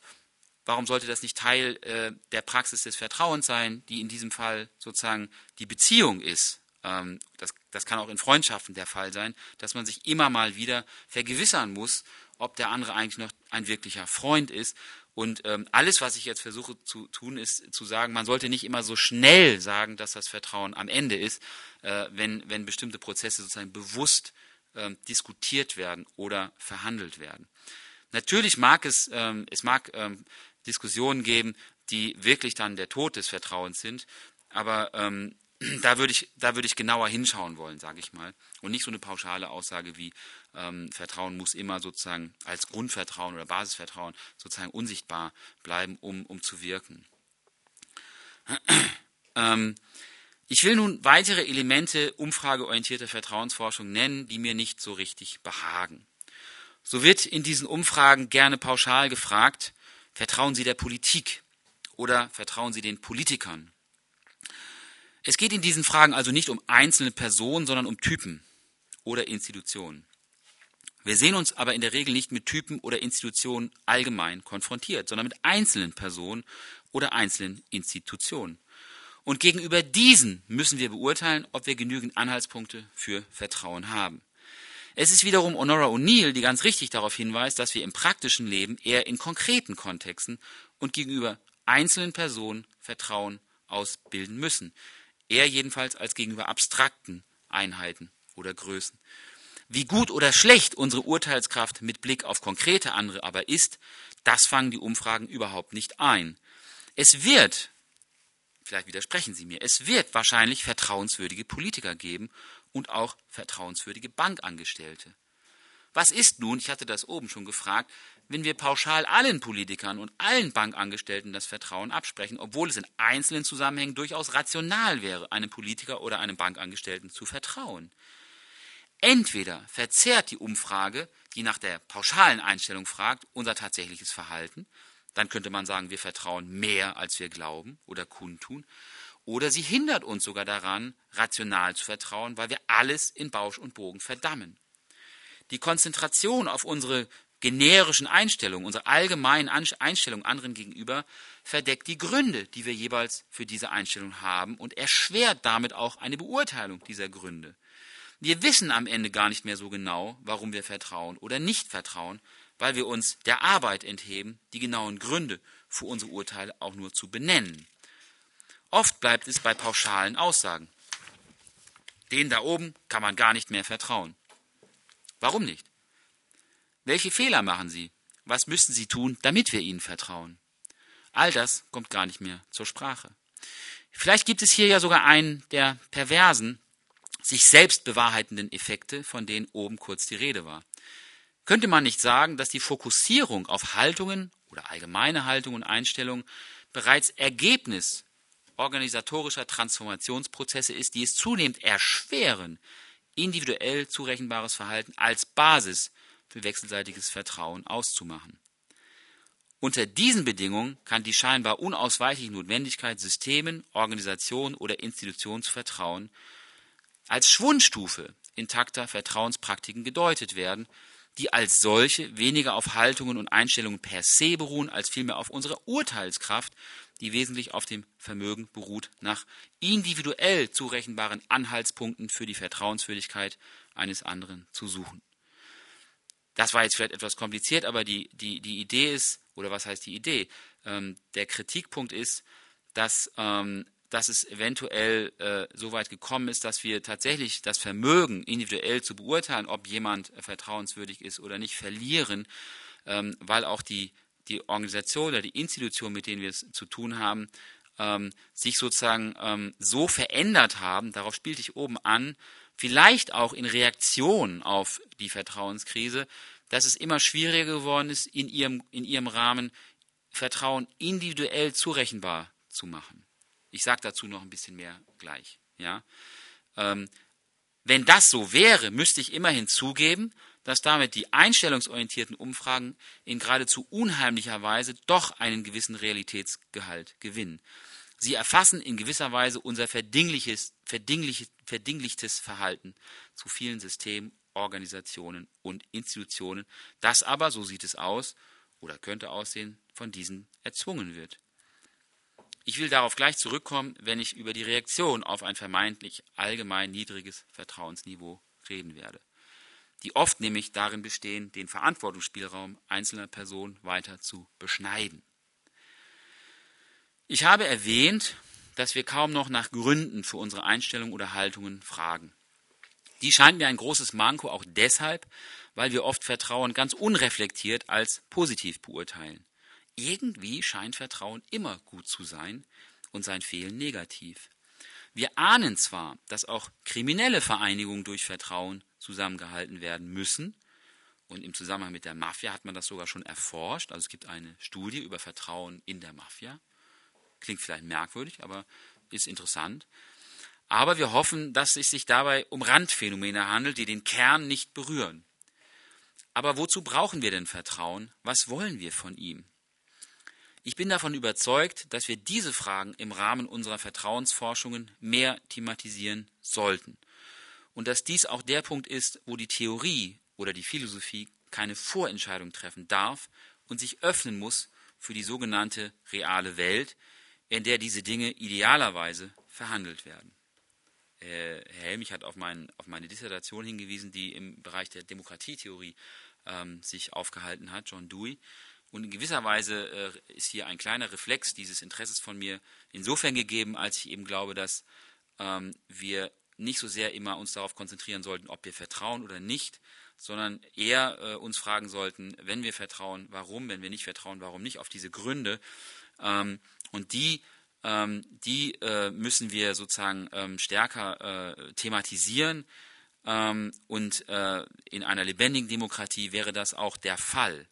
Warum sollte das nicht Teil äh, der Praxis des Vertrauens sein, die in diesem Fall sozusagen die Beziehung ist? Ähm, das, das kann auch in Freundschaften der Fall sein, dass man sich immer mal wieder vergewissern muss, ob der andere eigentlich noch ein wirklicher Freund ist. Und ähm, alles, was ich jetzt versuche zu tun, ist zu sagen, man sollte nicht immer so schnell sagen, dass das Vertrauen am Ende ist, äh, wenn, wenn bestimmte Prozesse sozusagen bewusst äh, diskutiert werden oder verhandelt werden. Natürlich mag es, ähm, es mag ähm, Diskussionen geben, die wirklich dann der Tod des Vertrauens sind. Aber ähm, da würde ich, da ich genauer hinschauen wollen, sage ich mal. Und nicht so eine pauschale Aussage wie ähm, Vertrauen muss immer sozusagen als Grundvertrauen oder Basisvertrauen sozusagen unsichtbar bleiben, um, um zu wirken. ähm, ich will nun weitere Elemente umfrageorientierter Vertrauensforschung nennen, die mir nicht so richtig behagen. So wird in diesen Umfragen gerne pauschal gefragt, Vertrauen Sie der Politik oder vertrauen Sie den Politikern? Es geht in diesen Fragen also nicht um einzelne Personen, sondern um Typen oder Institutionen. Wir sehen uns aber in der Regel nicht mit Typen oder Institutionen allgemein konfrontiert, sondern mit einzelnen Personen oder einzelnen Institutionen. Und gegenüber diesen müssen wir beurteilen, ob wir genügend Anhaltspunkte für Vertrauen haben. Es ist wiederum Honora O'Neill, die ganz richtig darauf hinweist, dass wir im praktischen Leben eher in konkreten Kontexten und gegenüber einzelnen Personen Vertrauen ausbilden müssen. Eher jedenfalls als gegenüber abstrakten Einheiten oder Größen. Wie gut oder schlecht unsere Urteilskraft mit Blick auf konkrete andere aber ist, das fangen die Umfragen überhaupt nicht ein. Es wird, vielleicht widersprechen Sie mir, es wird wahrscheinlich vertrauenswürdige Politiker geben und auch vertrauenswürdige Bankangestellte. Was ist nun, ich hatte das oben schon gefragt, wenn wir pauschal allen Politikern und allen Bankangestellten das Vertrauen absprechen, obwohl es in einzelnen Zusammenhängen durchaus rational wäre, einem Politiker oder einem Bankangestellten zu vertrauen? Entweder verzerrt die Umfrage, die nach der pauschalen Einstellung fragt, unser tatsächliches Verhalten, dann könnte man sagen, wir vertrauen mehr, als wir glauben oder kundtun, oder sie hindert uns sogar daran, rational zu vertrauen, weil wir alles in Bausch und Bogen verdammen. Die Konzentration auf unsere generischen Einstellungen, unsere allgemeinen Einstellungen anderen gegenüber, verdeckt die Gründe, die wir jeweils für diese Einstellung haben und erschwert damit auch eine Beurteilung dieser Gründe. Wir wissen am Ende gar nicht mehr so genau, warum wir vertrauen oder nicht vertrauen, weil wir uns der Arbeit entheben, die genauen Gründe für unsere Urteile auch nur zu benennen. Oft bleibt es bei pauschalen Aussagen. Den da oben kann man gar nicht mehr vertrauen. Warum nicht? Welche Fehler machen Sie? Was müssten Sie tun, damit wir Ihnen vertrauen? All das kommt gar nicht mehr zur Sprache. Vielleicht gibt es hier ja sogar einen der perversen, sich selbst bewahrheitenden Effekte, von denen oben kurz die Rede war. Könnte man nicht sagen, dass die Fokussierung auf Haltungen oder allgemeine Haltungen und Einstellungen bereits Ergebnis organisatorischer Transformationsprozesse ist, die es zunehmend erschweren, individuell zurechenbares Verhalten als Basis für wechselseitiges Vertrauen auszumachen. Unter diesen Bedingungen kann die scheinbar unausweichliche Notwendigkeit, Systemen, Organisationen oder Institutionen zu vertrauen, als Schwundstufe intakter Vertrauenspraktiken gedeutet werden, die als solche weniger auf Haltungen und Einstellungen per se beruhen, als vielmehr auf unserer Urteilskraft, die wesentlich auf dem Vermögen beruht, nach individuell zurechenbaren Anhaltspunkten für die Vertrauenswürdigkeit eines anderen zu suchen. Das war jetzt vielleicht etwas kompliziert, aber die, die, die Idee ist, oder was heißt die Idee? Ähm, der Kritikpunkt ist, dass, ähm, dass es eventuell äh, so weit gekommen ist, dass wir tatsächlich das Vermögen individuell zu beurteilen, ob jemand vertrauenswürdig ist oder nicht, verlieren, ähm, weil auch die, die Organisation oder die Institution, mit denen wir es zu tun haben, ähm, sich sozusagen ähm, so verändert haben, darauf spielte ich oben an, vielleicht auch in Reaktion auf die Vertrauenskrise, dass es immer schwieriger geworden ist, in ihrem, in ihrem Rahmen Vertrauen individuell zurechenbar zu machen. Ich sage dazu noch ein bisschen mehr gleich. Ja? Ähm, wenn das so wäre, müsste ich immerhin zugeben, dass damit die einstellungsorientierten Umfragen in geradezu unheimlicher Weise doch einen gewissen Realitätsgehalt gewinnen. Sie erfassen in gewisser Weise unser verdingliches, verdinglich, verdinglichtes Verhalten zu vielen Systemen, Organisationen und Institutionen, das aber, so sieht es aus oder könnte aussehen, von diesen erzwungen wird. Ich will darauf gleich zurückkommen, wenn ich über die Reaktion auf ein vermeintlich allgemein niedriges Vertrauensniveau reden werde, die oft nämlich darin bestehen, den Verantwortungsspielraum einzelner Personen weiter zu beschneiden. Ich habe erwähnt, dass wir kaum noch nach Gründen für unsere Einstellungen oder Haltungen fragen. Die scheint mir ein großes Manko auch deshalb, weil wir oft Vertrauen ganz unreflektiert als positiv beurteilen. Irgendwie scheint Vertrauen immer gut zu sein und sein Fehlen negativ. Wir ahnen zwar, dass auch kriminelle Vereinigungen durch Vertrauen zusammengehalten werden müssen, und im Zusammenhang mit der Mafia hat man das sogar schon erforscht. Also es gibt eine Studie über Vertrauen in der Mafia. Klingt vielleicht merkwürdig, aber ist interessant. Aber wir hoffen, dass es sich dabei um Randphänomene handelt, die den Kern nicht berühren. Aber wozu brauchen wir denn Vertrauen? Was wollen wir von ihm? Ich bin davon überzeugt, dass wir diese Fragen im Rahmen unserer Vertrauensforschungen mehr thematisieren sollten. Und dass dies auch der Punkt ist, wo die Theorie oder die Philosophie keine Vorentscheidung treffen darf und sich öffnen muss für die sogenannte reale Welt, in der diese Dinge idealerweise verhandelt werden. Äh, Herr Helmich hat auf, mein, auf, meine Dissertation hingewiesen, die im Bereich der Demokratietheorie ähm, sich aufgehalten hat, John Dewey. Und in gewisser Weise äh, ist hier ein kleiner Reflex dieses Interesses von mir insofern gegeben, als ich eben glaube, dass ähm, wir nicht so sehr immer uns darauf konzentrieren sollten, ob wir vertrauen oder nicht, sondern eher äh, uns fragen sollten, wenn wir vertrauen, warum, wenn wir nicht vertrauen, warum nicht, auf diese Gründe. Ähm, und die, ähm, die äh, müssen wir sozusagen ähm, stärker äh, thematisieren. Ähm, und äh, in einer lebendigen Demokratie wäre das auch der Fall,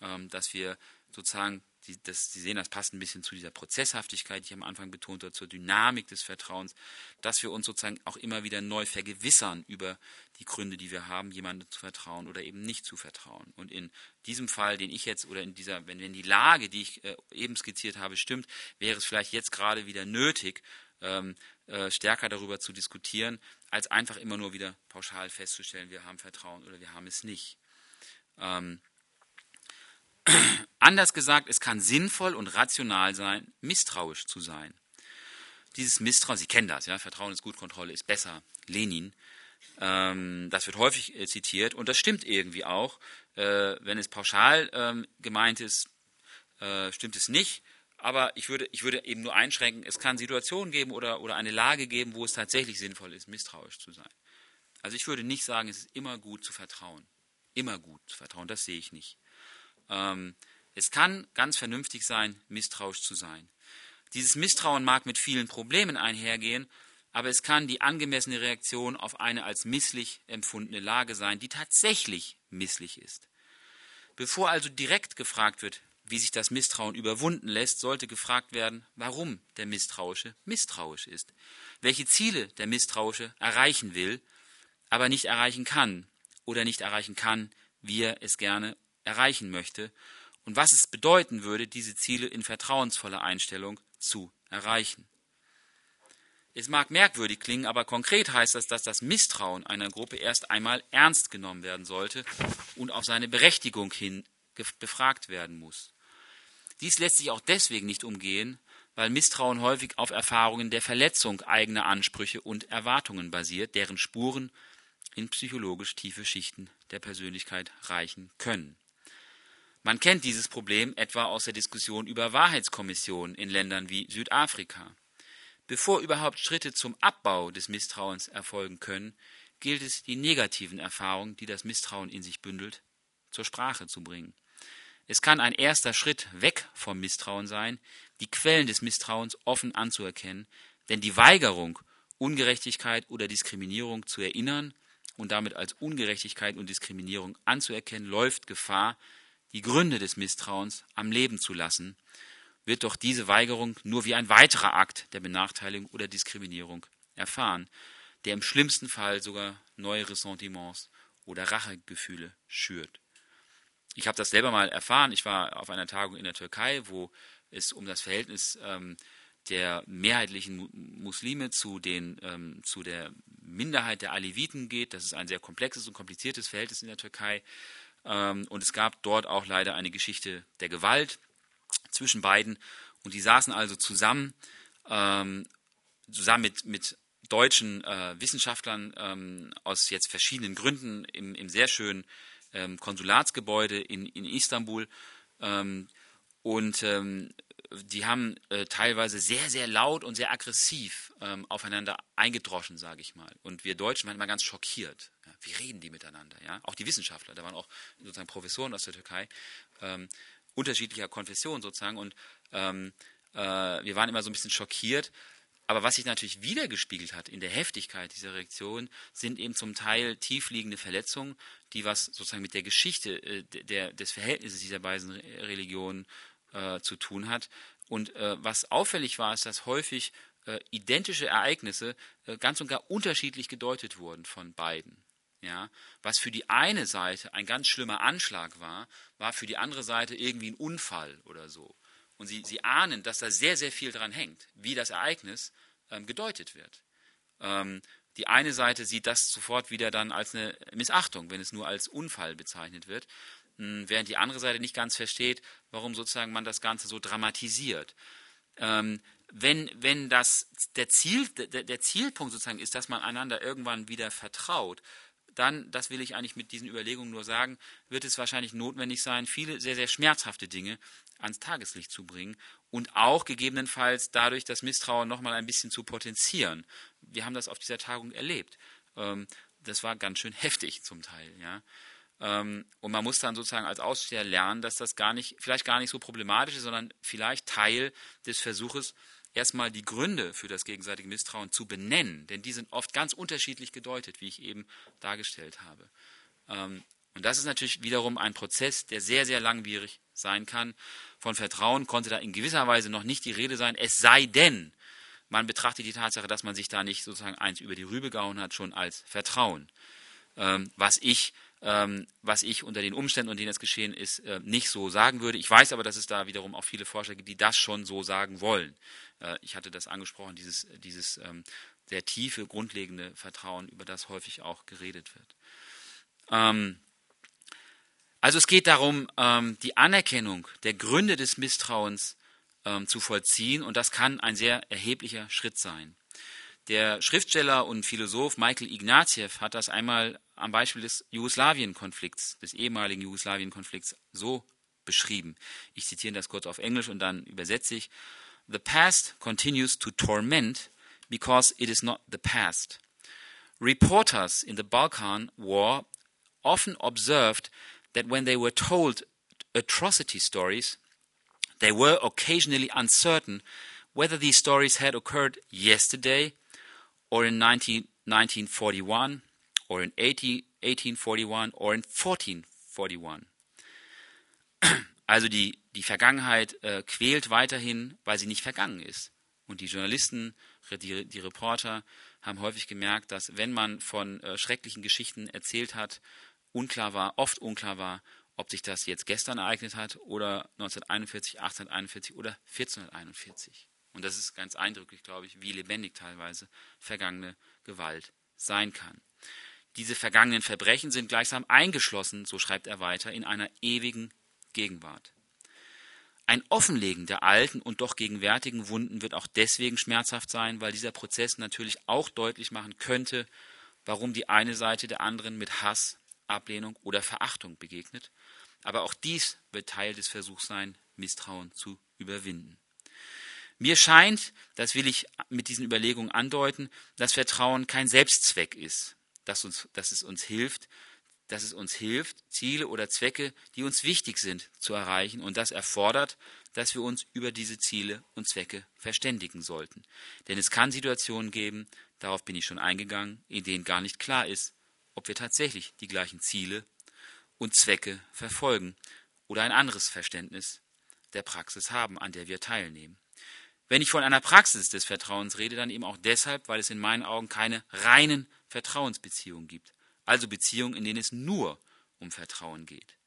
ähm, dass wir sozusagen die, das, Sie sehen, das passt ein bisschen zu dieser Prozesshaftigkeit, die ich am Anfang betont habe, zur Dynamik des Vertrauens, dass wir uns sozusagen auch immer wieder neu vergewissern über die Gründe, die wir haben, jemandem zu vertrauen oder eben nicht zu vertrauen. Und in diesem Fall, den ich jetzt, oder in dieser, wenn, wenn die Lage, die ich äh, eben skizziert habe, stimmt, wäre es vielleicht jetzt gerade wieder nötig, ähm, äh, stärker darüber zu diskutieren, als einfach immer nur wieder pauschal festzustellen, wir haben Vertrauen oder wir haben es nicht. Ähm, Anders gesagt, es kann sinnvoll und rational sein, misstrauisch zu sein. Dieses Misstrauen, Sie kennen das, ja, Vertrauen ist gut, Kontrolle ist besser, Lenin. Ähm, das wird häufig äh, zitiert und das stimmt irgendwie auch. Äh, wenn es pauschal ähm, gemeint ist, äh, stimmt es nicht. Aber ich würde, ich würde eben nur einschränken, es kann Situationen geben oder, oder eine Lage geben, wo es tatsächlich sinnvoll ist, misstrauisch zu sein. Also ich würde nicht sagen, es ist immer gut zu vertrauen. Immer gut zu vertrauen, das sehe ich nicht. Ähm, es kann ganz vernünftig sein, misstrauisch zu sein. Dieses Misstrauen mag mit vielen Problemen einhergehen, aber es kann die angemessene Reaktion auf eine als misslich empfundene Lage sein, die tatsächlich misslich ist. Bevor also direkt gefragt wird, wie sich das Misstrauen überwunden lässt, sollte gefragt werden, warum der Misstrauische misstrauisch ist, welche Ziele der Misstrauische erreichen will, aber nicht erreichen kann oder nicht erreichen kann, wie er es gerne erreichen möchte und was es bedeuten würde, diese Ziele in vertrauensvoller Einstellung zu erreichen. Es mag merkwürdig klingen, aber konkret heißt das, dass das Misstrauen einer Gruppe erst einmal ernst genommen werden sollte und auf seine Berechtigung hin befragt werden muss. Dies lässt sich auch deswegen nicht umgehen, weil Misstrauen häufig auf Erfahrungen der Verletzung eigener Ansprüche und Erwartungen basiert, deren Spuren in psychologisch tiefe Schichten der Persönlichkeit reichen können. Man kennt dieses Problem etwa aus der Diskussion über Wahrheitskommissionen in Ländern wie Südafrika. Bevor überhaupt Schritte zum Abbau des Misstrauens erfolgen können, gilt es, die negativen Erfahrungen, die das Misstrauen in sich bündelt, zur Sprache zu bringen. Es kann ein erster Schritt weg vom Misstrauen sein, die Quellen des Misstrauens offen anzuerkennen, denn die Weigerung, Ungerechtigkeit oder Diskriminierung zu erinnern und damit als Ungerechtigkeit und Diskriminierung anzuerkennen, läuft Gefahr, die Gründe des Misstrauens am Leben zu lassen, wird doch diese Weigerung nur wie ein weiterer Akt der Benachteiligung oder Diskriminierung erfahren, der im schlimmsten Fall sogar neue Ressentiments oder Rachegefühle schürt. Ich habe das selber mal erfahren. Ich war auf einer Tagung in der Türkei, wo es um das Verhältnis ähm, der mehrheitlichen Muslime zu, den, ähm, zu der Minderheit der Aleviten geht. Das ist ein sehr komplexes und kompliziertes Verhältnis in der Türkei. Ähm, und es gab dort auch leider eine Geschichte der Gewalt zwischen beiden. Und die saßen also zusammen, ähm, zusammen mit, mit deutschen äh, Wissenschaftlern ähm, aus jetzt verschiedenen Gründen im, im sehr schönen ähm, Konsulatsgebäude in, in Istanbul. Ähm, und ähm, die haben äh, teilweise sehr, sehr laut und sehr aggressiv ähm, aufeinander eingedroschen, sage ich mal. Und wir Deutschen waren immer ganz schockiert. Ja, wie reden die miteinander? Ja? Auch die Wissenschaftler, da waren auch sozusagen Professoren aus der Türkei, ähm, unterschiedlicher Konfession sozusagen. Und ähm, äh, wir waren immer so ein bisschen schockiert. Aber was sich natürlich wiedergespiegelt hat in der Heftigkeit dieser Reaktion, sind eben zum Teil tiefliegende Verletzungen, die was sozusagen mit der Geschichte äh, der, des Verhältnisses dieser beiden Religionen äh, zu tun hat. Und äh, was auffällig war, ist, dass häufig äh, identische Ereignisse äh, ganz und gar unterschiedlich gedeutet wurden von beiden. Ja, was für die eine Seite ein ganz schlimmer Anschlag war, war für die andere Seite irgendwie ein Unfall oder so. Und sie, sie ahnen, dass da sehr, sehr viel dran hängt, wie das Ereignis ähm, gedeutet wird. Ähm, die eine Seite sieht das sofort wieder dann als eine Missachtung, wenn es nur als Unfall bezeichnet wird, während die andere Seite nicht ganz versteht, warum sozusagen man das Ganze so dramatisiert. Ähm, wenn, wenn das der, Ziel, der, der Zielpunkt sozusagen ist, dass man einander irgendwann wieder vertraut, dann, das will ich eigentlich mit diesen Überlegungen nur sagen, wird es wahrscheinlich notwendig sein, viele sehr, sehr schmerzhafte Dinge ans Tageslicht zu bringen und auch gegebenenfalls dadurch das Misstrauen nochmal ein bisschen zu potenzieren. Wir haben das auf dieser Tagung erlebt. Ähm, das war ganz schön heftig zum Teil, ja. Ähm, und man muss dann sozusagen als Aussteher lernen, dass das gar nicht, vielleicht gar nicht so problematisch ist, sondern vielleicht Teil des Versuches, erstmal die Gründe für das gegenseitige Misstrauen zu benennen, denn die sind oft ganz unterschiedlich gedeutet, wie ich eben dargestellt habe. Ähm, und das ist natürlich wiederum ein Prozess, der sehr, sehr langwierig sein kann. Von Vertrauen konnte da in gewisser Weise noch nicht die Rede sein, es sei denn, man betrachtet die Tatsache, dass man sich da nicht sozusagen eins über die Rübe gehauen hat, schon als Vertrauen. Ähm, was ich ähm, was ich unter den Umständen, unter denen es geschehen ist, äh, nicht so sagen würde. Ich weiß aber, dass es da wiederum auch viele Forscher gibt, die das schon so sagen wollen. Äh, ich hatte das angesprochen, dieses, dieses ähm, sehr tiefe, grundlegende Vertrauen, über das häufig auch geredet wird. Ähm, also es geht darum, ähm, die Anerkennung der Gründe des Misstrauens ähm, zu vollziehen und das kann ein sehr erheblicher Schritt sein. Der Schriftsteller und Philosoph Michael Ignatieff hat das einmal am Beispiel des Jugoslawien-Konflikts, des ehemaligen Jugoslawien-Konflikts, so beschrieben. Ich zitiere das kurz auf Englisch und dann übersetze ich. The past continues to torment because it is not the past. Reporters in the Balkan War often observed that when they were told atrocity stories, they were occasionally uncertain whether these stories had occurred yesterday or in 19, 1941 or in 80, 1841 or in 1441. Also die, die Vergangenheit äh, quält weiterhin, weil sie nicht vergangen ist. Und die Journalisten, die, die Reporter haben häufig gemerkt, dass wenn man von äh, schrecklichen Geschichten erzählt hat, unklar war, oft unklar war, ob sich das jetzt gestern ereignet hat oder 1941, 1841 oder 1441. Und das ist ganz eindrücklich, glaube ich, wie lebendig teilweise vergangene Gewalt sein kann. Diese vergangenen Verbrechen sind gleichsam eingeschlossen, so schreibt er weiter, in einer ewigen Gegenwart. Ein Offenlegen der alten und doch gegenwärtigen Wunden wird auch deswegen schmerzhaft sein, weil dieser Prozess natürlich auch deutlich machen könnte, warum die eine Seite der anderen mit Hass, Ablehnung oder Verachtung begegnet. Aber auch dies wird Teil des Versuchs sein, Misstrauen zu überwinden. Mir scheint, das will ich mit diesen Überlegungen andeuten, dass Vertrauen kein Selbstzweck ist, dass, uns, dass es uns hilft, dass es uns hilft, Ziele oder Zwecke, die uns wichtig sind, zu erreichen. Und das erfordert, dass wir uns über diese Ziele und Zwecke verständigen sollten. Denn es kann Situationen geben, darauf bin ich schon eingegangen, in denen gar nicht klar ist, ob wir tatsächlich die gleichen Ziele und Zwecke verfolgen oder ein anderes Verständnis der Praxis haben, an der wir teilnehmen. Wenn ich von einer Praxis des Vertrauens rede, dann eben auch deshalb, weil es in meinen Augen keine reinen Vertrauensbeziehungen gibt. Also Beziehungen, in denen es nur um Vertrauen geht.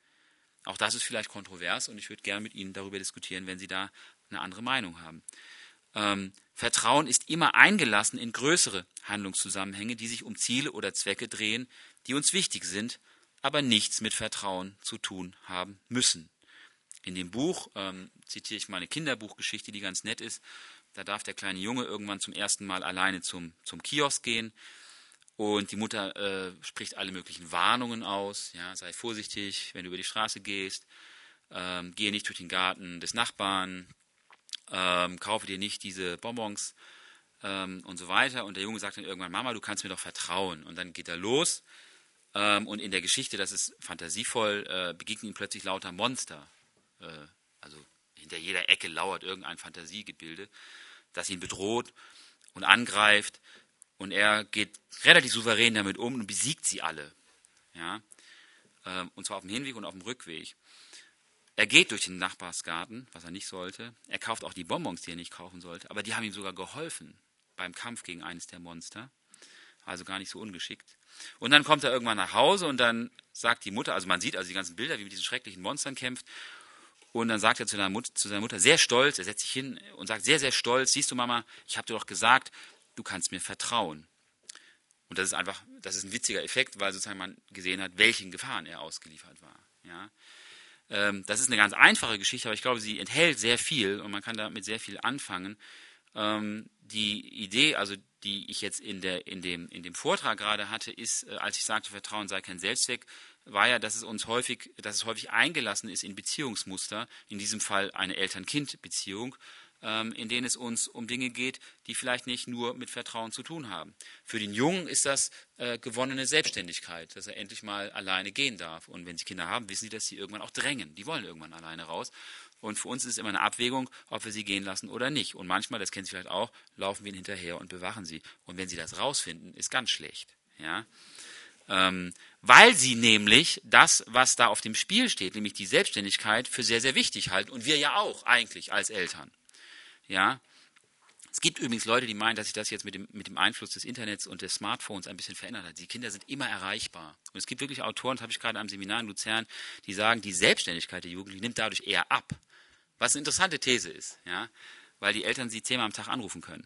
Auch das ist vielleicht kontrovers und ich würde gerne mit Ihnen darüber diskutieren, wenn Sie da eine andere Meinung haben. Ähm, Vertrauen ist immer eingelassen in größere Handlungszusammenhänge, die sich um Ziele oder Zwecke drehen, die uns wichtig sind, aber nichts mit Vertrauen zu tun haben müssen. In dem Buch ähm, zitiere ich mal eine Kinderbuchgeschichte, die ganz nett ist. Da darf der kleine Junge irgendwann zum ersten Mal alleine zum, zum Kiosk gehen. Und die Mutter äh, spricht alle möglichen Warnungen aus. Ja, sei vorsichtig, wenn du über die Straße gehst. Ähm, gehe nicht durch den Garten des Nachbarn. Ähm, kaufe dir nicht diese Bonbons ähm, und so weiter. Und der Junge sagt dann irgendwann, Mama, du kannst mir doch vertrauen. Und dann geht er los. Ähm, und in der Geschichte, das ist fantasievoll, äh, begegnen ihm plötzlich lauter Monster also hinter jeder Ecke lauert irgendein Fantasiegebilde, das ihn bedroht und angreift. Und er geht relativ souverän damit um und besiegt sie alle. Ja? Ähm, und zwar auf dem Hinweg und auf dem Rückweg. Er geht durch den Nachbarsgarten, was er nicht sollte. Er kauft auch die Bonbons, die er nicht kaufen sollte. Aber die haben ihm sogar geholfen beim Kampf gegen eines der Monster. Also gar nicht so ungeschickt. Und dann kommt er irgendwann nach Hause und dann sagt die Mutter, also man sieht also die ganzen Bilder, wie mit diesen schrecklichen Monstern kämpft. Und dann sagt er zu, Mutter, zu seiner Mutter sehr stolz, er setzt sich hin und sagt sehr, sehr stolz, siehst du Mama, ich habe dir doch gesagt, du kannst mir vertrauen. Und das ist einfach, das ist ein witziger Effekt, weil sozusagen man gesehen hat, welchen Gefahren er ausgeliefert war. Ja. Ähm, das ist eine ganz einfache Geschichte, aber ich glaube, sie enthält sehr viel und man kann damit sehr viel anfangen. Ähm, die Idee, also die ich jetzt in, der, in, dem, in dem Vortrag gerade hatte, ist, äh, als ich sagte, Vertrauen sei kein Selbstzweck, war ja, dass es uns häufig, dass es häufig eingelassen ist in Beziehungsmuster, in diesem Fall eine Eltern-Kind-Beziehung, ähm, in denen es uns um Dinge geht, die vielleicht nicht nur mit Vertrauen zu tun haben. Für den Jungen ist das äh, gewonnene Selbstständigkeit, dass er endlich mal alleine gehen darf. Und wenn sie Kinder haben, wissen sie, dass sie irgendwann auch drängen. Die wollen irgendwann alleine raus. Und für uns ist es immer eine Abwägung, ob wir sie gehen lassen oder nicht. Und manchmal, das kennen Sie vielleicht auch, laufen wir ihnen hinterher und bewachen sie. Und wenn sie das rausfinden, ist ganz schlecht. Ja. Ähm, weil sie nämlich das, was da auf dem Spiel steht, nämlich die Selbstständigkeit, für sehr, sehr wichtig halten. Und wir ja auch eigentlich als Eltern. Ja. Es gibt übrigens Leute, die meinen, dass sich das jetzt mit dem, mit dem Einfluss des Internets und des Smartphones ein bisschen verändert hat. Die Kinder sind immer erreichbar. Und es gibt wirklich Autoren, das habe ich gerade am Seminar in Luzern, die sagen, die Selbstständigkeit der Jugendlichen nimmt dadurch eher ab. Was eine interessante These ist, ja, weil die Eltern sie zehnmal am Tag anrufen können.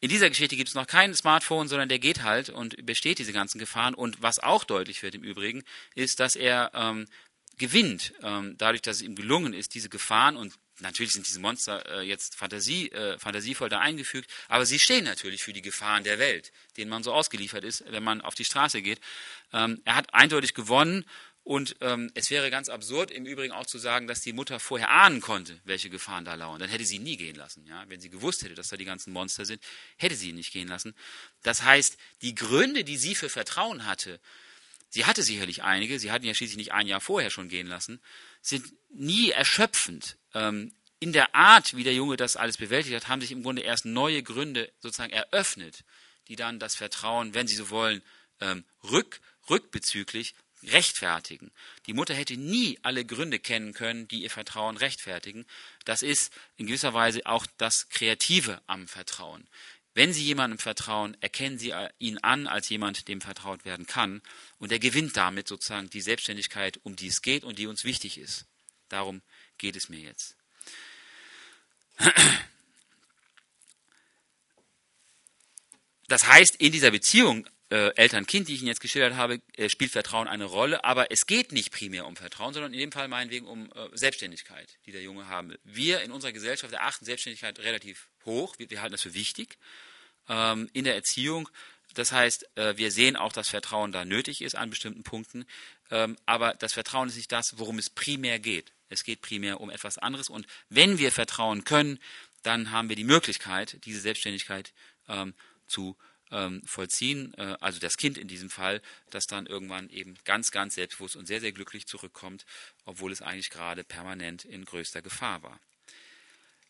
In dieser Geschichte gibt es noch kein Smartphone, sondern der geht halt und besteht diese ganzen Gefahren. Und was auch deutlich wird im Übrigen, ist, dass er ähm, gewinnt, ähm, dadurch, dass es ihm gelungen ist, diese Gefahren und natürlich sind diese Monster äh, jetzt Fantasie, äh, fantasievoll da eingefügt, aber sie stehen natürlich für die Gefahren der Welt, denen man so ausgeliefert ist, wenn man auf die Straße geht. Ähm, er hat eindeutig gewonnen und ähm, es wäre ganz absurd, im Übrigen auch zu sagen, dass die Mutter vorher ahnen konnte, welche Gefahren da lauern. Dann hätte sie nie gehen lassen. Ja? Wenn sie gewusst hätte, dass da die ganzen Monster sind, hätte sie ihn nicht gehen lassen. Das heißt, die Gründe, die sie für Vertrauen hatte, sie hatte sicherlich einige, sie hatten ja schließlich nicht ein Jahr vorher schon gehen lassen, sind nie erschöpfend. Ähm, in der Art, wie der Junge das alles bewältigt hat, haben sich im Grunde erst neue Gründe sozusagen eröffnet, die dann das Vertrauen, wenn Sie so wollen, ähm, rück, rückbezüglich rechtfertigen. Die Mutter hätte nie alle Gründe kennen können, die ihr Vertrauen rechtfertigen. Das ist in gewisser Weise auch das Kreative am Vertrauen. Wenn Sie jemandem vertrauen, erkennen Sie ihn an als jemand, dem vertraut werden kann. Und er gewinnt damit sozusagen die Selbstständigkeit, um die es geht und die uns wichtig ist. Darum geht es mir jetzt. Das heißt, in dieser Beziehung äh, Eltern-Kind, die ich Ihnen jetzt geschildert habe, äh, spielt Vertrauen eine Rolle, aber es geht nicht primär um Vertrauen, sondern in dem Fall meinetwegen um äh, Selbstständigkeit, die der Junge haben will. Wir in unserer Gesellschaft erachten Selbstständigkeit relativ hoch, wir, wir halten das für wichtig ähm, in der Erziehung. Das heißt, äh, wir sehen auch, dass Vertrauen da nötig ist an bestimmten Punkten, ähm, aber das Vertrauen ist nicht das, worum es primär geht. Es geht primär um etwas anderes und wenn wir vertrauen können, dann haben wir die Möglichkeit, diese Selbstständigkeit ähm, zu ähm, vollziehen, äh, also das Kind in diesem Fall, das dann irgendwann eben ganz, ganz selbstbewusst und sehr, sehr glücklich zurückkommt, obwohl es eigentlich gerade permanent in größter Gefahr war.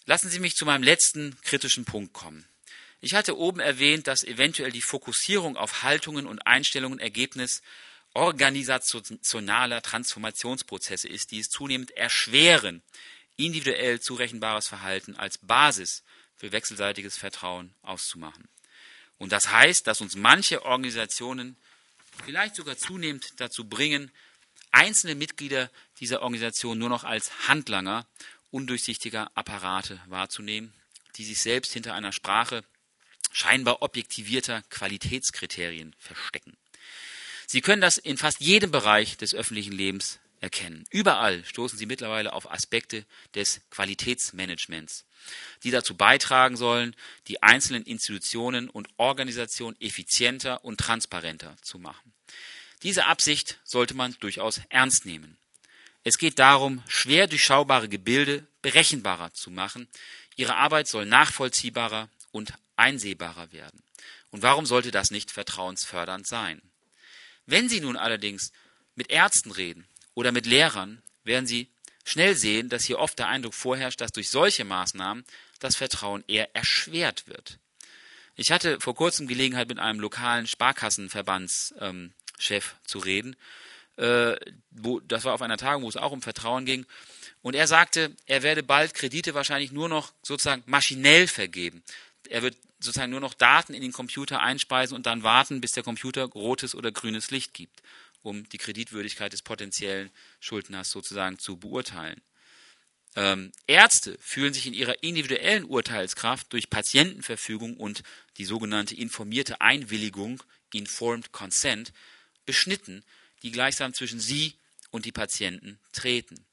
Lassen Sie mich zu meinem letzten kritischen Punkt kommen. Ich hatte oben erwähnt, dass eventuell die Fokussierung auf Haltungen und Einstellungen Ergebnis organisationaler Transformationsprozesse ist, die es zunehmend erschweren, individuell zurechenbares Verhalten als Basis für wechselseitiges Vertrauen auszumachen. Und das heißt, dass uns manche Organisationen vielleicht sogar zunehmend dazu bringen, einzelne Mitglieder dieser Organisation nur noch als Handlanger undurchsichtiger Apparate wahrzunehmen, die sich selbst hinter einer Sprache scheinbar objektivierter Qualitätskriterien verstecken. Sie können das in fast jedem Bereich des öffentlichen Lebens erkennen. Überall stoßen Sie mittlerweile auf Aspekte des Qualitätsmanagements die dazu beitragen sollen, die einzelnen Institutionen und Organisationen effizienter und transparenter zu machen. Diese Absicht sollte man durchaus ernst nehmen. Es geht darum, schwer durchschaubare Gebilde berechenbarer zu machen. Ihre Arbeit soll nachvollziehbarer und einsehbarer werden. Und warum sollte das nicht vertrauensfördernd sein? Wenn Sie nun allerdings mit Ärzten reden oder mit Lehrern, werden Sie schnell sehen, dass hier oft der Eindruck vorherrscht, dass durch solche Maßnahmen das Vertrauen eher erschwert wird. Ich hatte vor kurzem Gelegenheit, mit einem lokalen Sparkassenverbandschef ähm, zu reden. Äh, wo, das war auf einer Tagung, wo es auch um Vertrauen ging. Und er sagte, er werde bald Kredite wahrscheinlich nur noch sozusagen maschinell vergeben. Er wird sozusagen nur noch Daten in den Computer einspeisen und dann warten, bis der Computer rotes oder grünes Licht gibt um die Kreditwürdigkeit des potenziellen Schuldners sozusagen zu beurteilen. Ähm, Ärzte fühlen sich in ihrer individuellen Urteilskraft durch Patientenverfügung und die sogenannte informierte Einwilligung, Informed Consent, beschnitten, die gleichsam zwischen sie und die Patienten treten.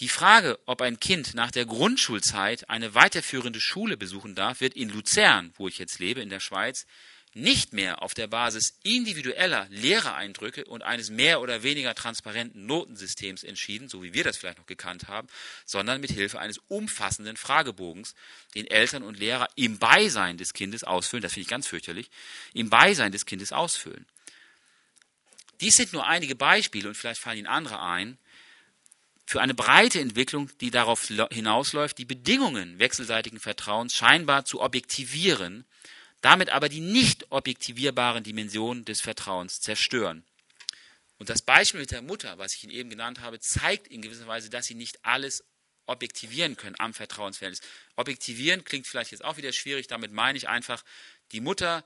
Die Frage, ob ein Kind nach der Grundschulzeit eine weiterführende Schule besuchen darf, wird in Luzern, wo ich jetzt lebe, in der Schweiz, nicht mehr auf der Basis individueller Lehrereindrücke und eines mehr oder weniger transparenten Notensystems entschieden, so wie wir das vielleicht noch gekannt haben, sondern mit Hilfe eines umfassenden Fragebogens, den Eltern und Lehrer im Beisein des Kindes ausfüllen, das finde ich ganz fürchterlich, im Beisein des Kindes ausfüllen. Dies sind nur einige Beispiele und vielleicht fallen Ihnen andere ein, für eine breite Entwicklung, die darauf hinausläuft, die Bedingungen wechselseitigen Vertrauens scheinbar zu objektivieren damit aber die nicht objektivierbaren Dimensionen des Vertrauens zerstören. Und das Beispiel mit der Mutter, was ich Ihnen eben genannt habe, zeigt in gewisser Weise, dass Sie nicht alles objektivieren können am Vertrauensverhältnis. Objektivieren klingt vielleicht jetzt auch wieder schwierig, damit meine ich einfach, die Mutter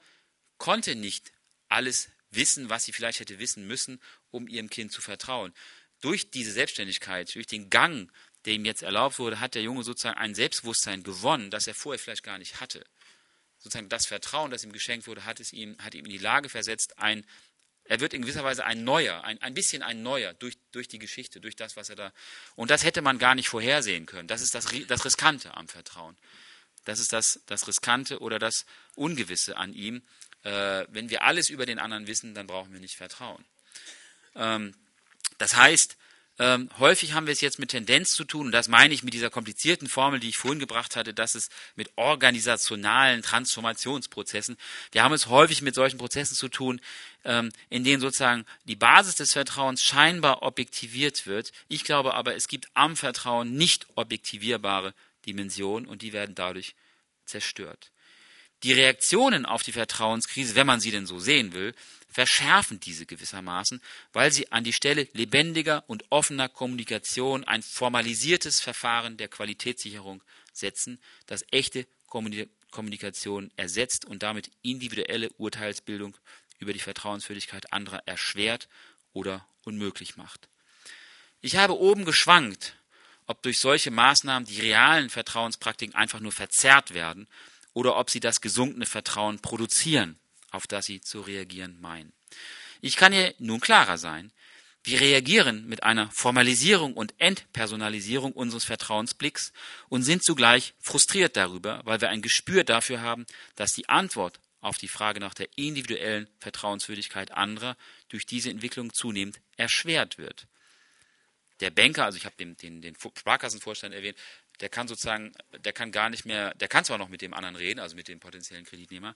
konnte nicht alles wissen, was sie vielleicht hätte wissen müssen, um ihrem Kind zu vertrauen. Durch diese Selbstständigkeit, durch den Gang, der ihm jetzt erlaubt wurde, hat der Junge sozusagen ein Selbstbewusstsein gewonnen, das er vorher vielleicht gar nicht hatte sozusagen das Vertrauen, das ihm geschenkt wurde, hat, es ihm, hat ihm in die Lage versetzt, ein Er wird in gewisser Weise ein neuer, ein, ein bisschen ein neuer durch, durch die Geschichte, durch das, was er da. Und das hätte man gar nicht vorhersehen können. Das ist das, das Riskante am Vertrauen. Das ist das, das Riskante oder das Ungewisse an ihm. Äh, wenn wir alles über den anderen wissen, dann brauchen wir nicht vertrauen. Ähm, das heißt, ähm, häufig haben wir es jetzt mit Tendenz zu tun, und das meine ich mit dieser komplizierten Formel, die ich vorhin gebracht hatte, dass es mit organisationalen Transformationsprozessen, wir haben es häufig mit solchen Prozessen zu tun, ähm, in denen sozusagen die Basis des Vertrauens scheinbar objektiviert wird. Ich glaube aber, es gibt am Vertrauen nicht objektivierbare Dimensionen und die werden dadurch zerstört. Die Reaktionen auf die Vertrauenskrise, wenn man sie denn so sehen will, verschärfen diese gewissermaßen, weil sie an die Stelle lebendiger und offener Kommunikation ein formalisiertes Verfahren der Qualitätssicherung setzen, das echte Kommunikation ersetzt und damit individuelle Urteilsbildung über die Vertrauenswürdigkeit anderer erschwert oder unmöglich macht. Ich habe oben geschwankt, ob durch solche Maßnahmen die realen Vertrauenspraktiken einfach nur verzerrt werden oder ob sie das gesunkene Vertrauen produzieren, auf das sie zu reagieren meinen. Ich kann hier nun klarer sein. Wir reagieren mit einer Formalisierung und Entpersonalisierung unseres Vertrauensblicks und sind zugleich frustriert darüber, weil wir ein Gespür dafür haben, dass die Antwort auf die Frage nach der individuellen Vertrauenswürdigkeit anderer durch diese Entwicklung zunehmend erschwert wird. Der Banker, also ich habe den, den, den Sparkassenvorstand erwähnt, der kann sozusagen, der kann gar nicht mehr, der kann zwar noch mit dem anderen reden, also mit dem potenziellen Kreditnehmer,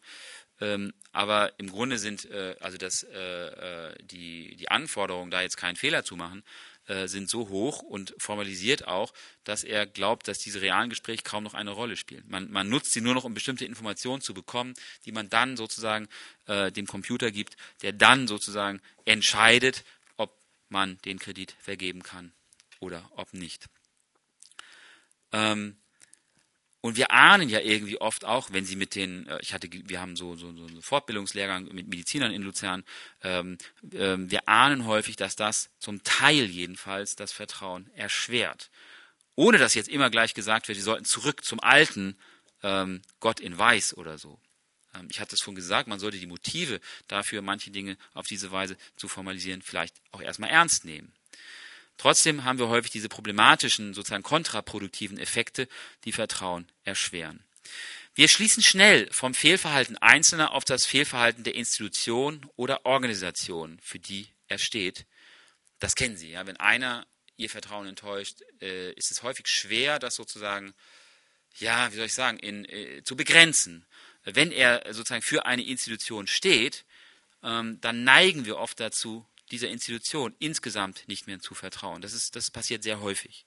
ähm, aber im Grunde sind äh, also das, äh, äh, die, die Anforderungen, da jetzt keinen Fehler zu machen, äh, sind so hoch und formalisiert auch, dass er glaubt, dass diese realen Gespräche kaum noch eine Rolle spielen. Man, man nutzt sie nur noch, um bestimmte Informationen zu bekommen, die man dann sozusagen äh, dem Computer gibt, der dann sozusagen entscheidet, ob man den Kredit vergeben kann oder ob nicht. Ähm, und wir ahnen ja irgendwie oft auch, wenn sie mit den, äh, ich hatte, wir haben so, so, so einen Fortbildungslehrgang mit Medizinern in Luzern, ähm, ähm, wir ahnen häufig, dass das zum Teil jedenfalls das Vertrauen erschwert. Ohne dass jetzt immer gleich gesagt wird, wir sollten zurück zum alten ähm, Gott in Weiß oder so. Ähm, ich hatte es schon gesagt, man sollte die Motive dafür, manche Dinge auf diese Weise zu formalisieren, vielleicht auch erstmal ernst nehmen. Trotzdem haben wir häufig diese problematischen, sozusagen kontraproduktiven Effekte, die Vertrauen erschweren. Wir schließen schnell vom Fehlverhalten Einzelner auf das Fehlverhalten der Institution oder Organisation, für die er steht. Das kennen Sie. Ja? Wenn einer Ihr Vertrauen enttäuscht, äh, ist es häufig schwer, das sozusagen, ja, wie soll ich sagen, in, äh, zu begrenzen. Wenn er sozusagen für eine Institution steht, ähm, dann neigen wir oft dazu, dieser Institution insgesamt nicht mehr zu vertrauen. Das, ist, das passiert sehr häufig.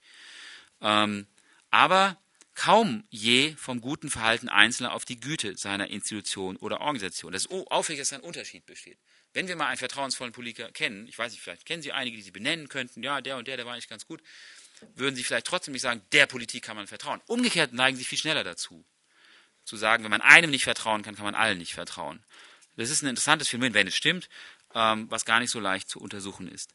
Ähm, aber kaum je vom guten Verhalten Einzelner auf die Güte seiner Institution oder Organisation. Das ist auffällig, dass ein Unterschied besteht. Wenn wir mal einen vertrauensvollen Politiker kennen, ich weiß nicht, vielleicht kennen Sie einige, die Sie benennen könnten, ja, der und der, der war eigentlich ganz gut, würden Sie vielleicht trotzdem nicht sagen, der Politik kann man vertrauen. Umgekehrt neigen Sie viel schneller dazu, zu sagen, wenn man einem nicht vertrauen kann, kann man allen nicht vertrauen. Das ist ein interessantes Phänomen, wenn es stimmt was gar nicht so leicht zu untersuchen ist.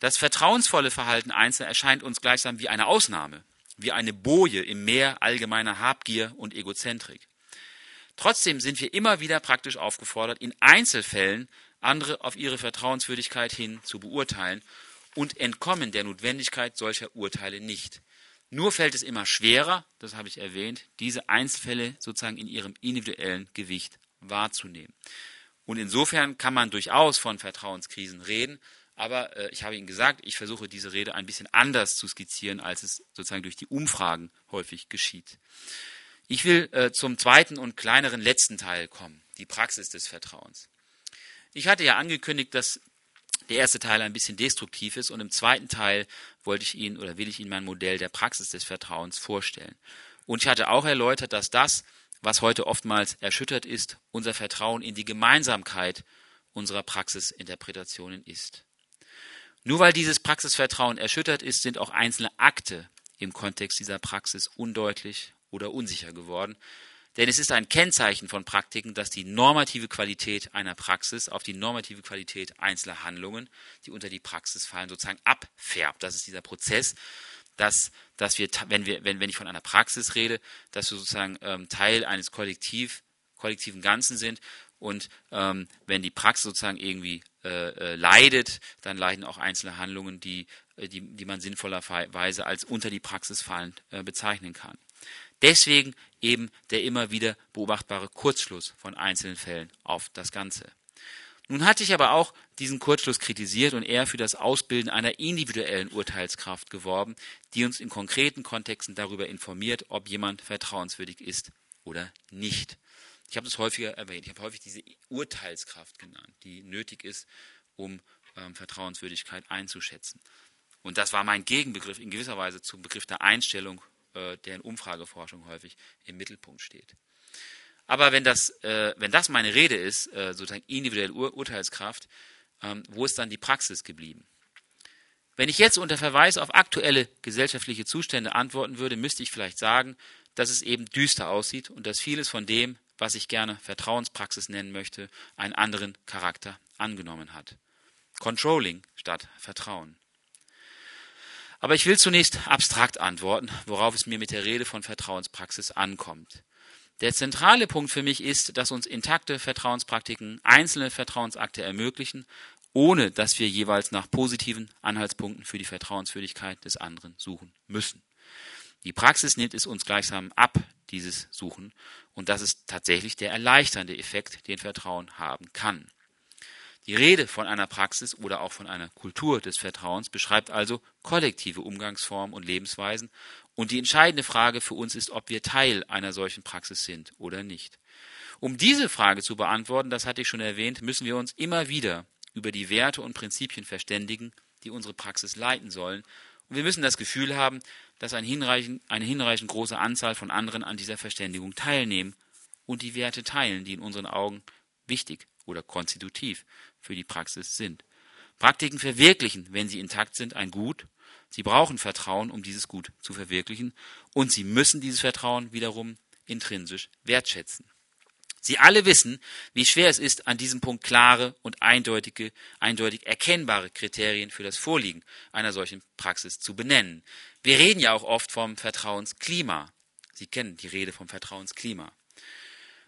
Das vertrauensvolle Verhalten Einzelner erscheint uns gleichsam wie eine Ausnahme, wie eine Boje im Meer allgemeiner Habgier und Egozentrik. Trotzdem sind wir immer wieder praktisch aufgefordert, in Einzelfällen andere auf ihre Vertrauenswürdigkeit hin zu beurteilen und entkommen der Notwendigkeit solcher Urteile nicht. Nur fällt es immer schwerer, das habe ich erwähnt, diese Einzelfälle sozusagen in ihrem individuellen Gewicht wahrzunehmen. Und insofern kann man durchaus von Vertrauenskrisen reden. Aber äh, ich habe Ihnen gesagt, ich versuche diese Rede ein bisschen anders zu skizzieren, als es sozusagen durch die Umfragen häufig geschieht. Ich will äh, zum zweiten und kleineren letzten Teil kommen, die Praxis des Vertrauens. Ich hatte ja angekündigt, dass der erste Teil ein bisschen destruktiv ist und im zweiten Teil wollte ich Ihnen oder will ich Ihnen mein Modell der Praxis des Vertrauens vorstellen. Und ich hatte auch erläutert, dass das, was heute oftmals erschüttert ist, unser Vertrauen in die Gemeinsamkeit unserer Praxisinterpretationen ist. Nur weil dieses Praxisvertrauen erschüttert ist, sind auch einzelne Akte im Kontext dieser Praxis undeutlich oder unsicher geworden. Denn es ist ein Kennzeichen von Praktiken, dass die normative Qualität einer Praxis auf die normative Qualität einzelner Handlungen, die unter die Praxis fallen, sozusagen abfärbt. Das ist dieser Prozess, dass, dass wir, wenn wir, wenn, wenn ich von einer Praxis rede, dass wir sozusagen ähm, Teil eines Kollektiv, kollektiven Ganzen sind und ähm, wenn die Praxis sozusagen irgendwie äh, äh, leidet, dann leiden auch einzelne Handlungen, die, äh, die, die man sinnvollerweise als unter die Praxis fallend äh, bezeichnen kann. Deswegen eben der immer wieder beobachtbare Kurzschluss von einzelnen Fällen auf das Ganze. Nun hatte ich aber auch diesen Kurzschluss kritisiert und eher für das Ausbilden einer individuellen Urteilskraft geworben, die uns in konkreten Kontexten darüber informiert, ob jemand vertrauenswürdig ist oder nicht. Ich habe das häufiger erwähnt. Ich habe häufig diese Urteilskraft genannt, die nötig ist, um ähm, Vertrauenswürdigkeit einzuschätzen. Und das war mein Gegenbegriff in gewisser Weise zum Begriff der Einstellung, äh, der in Umfrageforschung häufig im Mittelpunkt steht. Aber wenn das, äh, wenn das meine Rede ist, äh, sozusagen individuelle Ur Urteilskraft, ähm, wo ist dann die Praxis geblieben? Wenn ich jetzt unter Verweis auf aktuelle gesellschaftliche Zustände antworten würde, müsste ich vielleicht sagen, dass es eben düster aussieht und dass vieles von dem, was ich gerne Vertrauenspraxis nennen möchte, einen anderen Charakter angenommen hat. Controlling statt Vertrauen. Aber ich will zunächst abstrakt antworten, worauf es mir mit der Rede von Vertrauenspraxis ankommt. Der zentrale Punkt für mich ist, dass uns intakte Vertrauenspraktiken einzelne Vertrauensakte ermöglichen, ohne dass wir jeweils nach positiven Anhaltspunkten für die Vertrauenswürdigkeit des anderen suchen müssen. Die Praxis nimmt es uns gleichsam ab, dieses Suchen, und das ist tatsächlich der erleichternde Effekt, den Vertrauen haben kann. Die Rede von einer Praxis oder auch von einer Kultur des Vertrauens beschreibt also kollektive Umgangsformen und Lebensweisen und die entscheidende Frage für uns ist, ob wir Teil einer solchen Praxis sind oder nicht. Um diese Frage zu beantworten, das hatte ich schon erwähnt, müssen wir uns immer wieder über die Werte und Prinzipien verständigen, die unsere Praxis leiten sollen. Und wir müssen das Gefühl haben, dass eine hinreichend, eine hinreichend große Anzahl von anderen an dieser Verständigung teilnehmen und die Werte teilen, die in unseren Augen wichtig oder konstitutiv für die Praxis sind. Praktiken verwirklichen, wenn sie intakt sind, ein Gut Sie brauchen Vertrauen, um dieses Gut zu verwirklichen, und sie müssen dieses Vertrauen wiederum intrinsisch wertschätzen. Sie alle wissen, wie schwer es ist, an diesem Punkt klare und eindeutige, eindeutig erkennbare Kriterien für das Vorliegen einer solchen Praxis zu benennen. Wir reden ja auch oft vom Vertrauensklima. Sie kennen die Rede vom Vertrauensklima.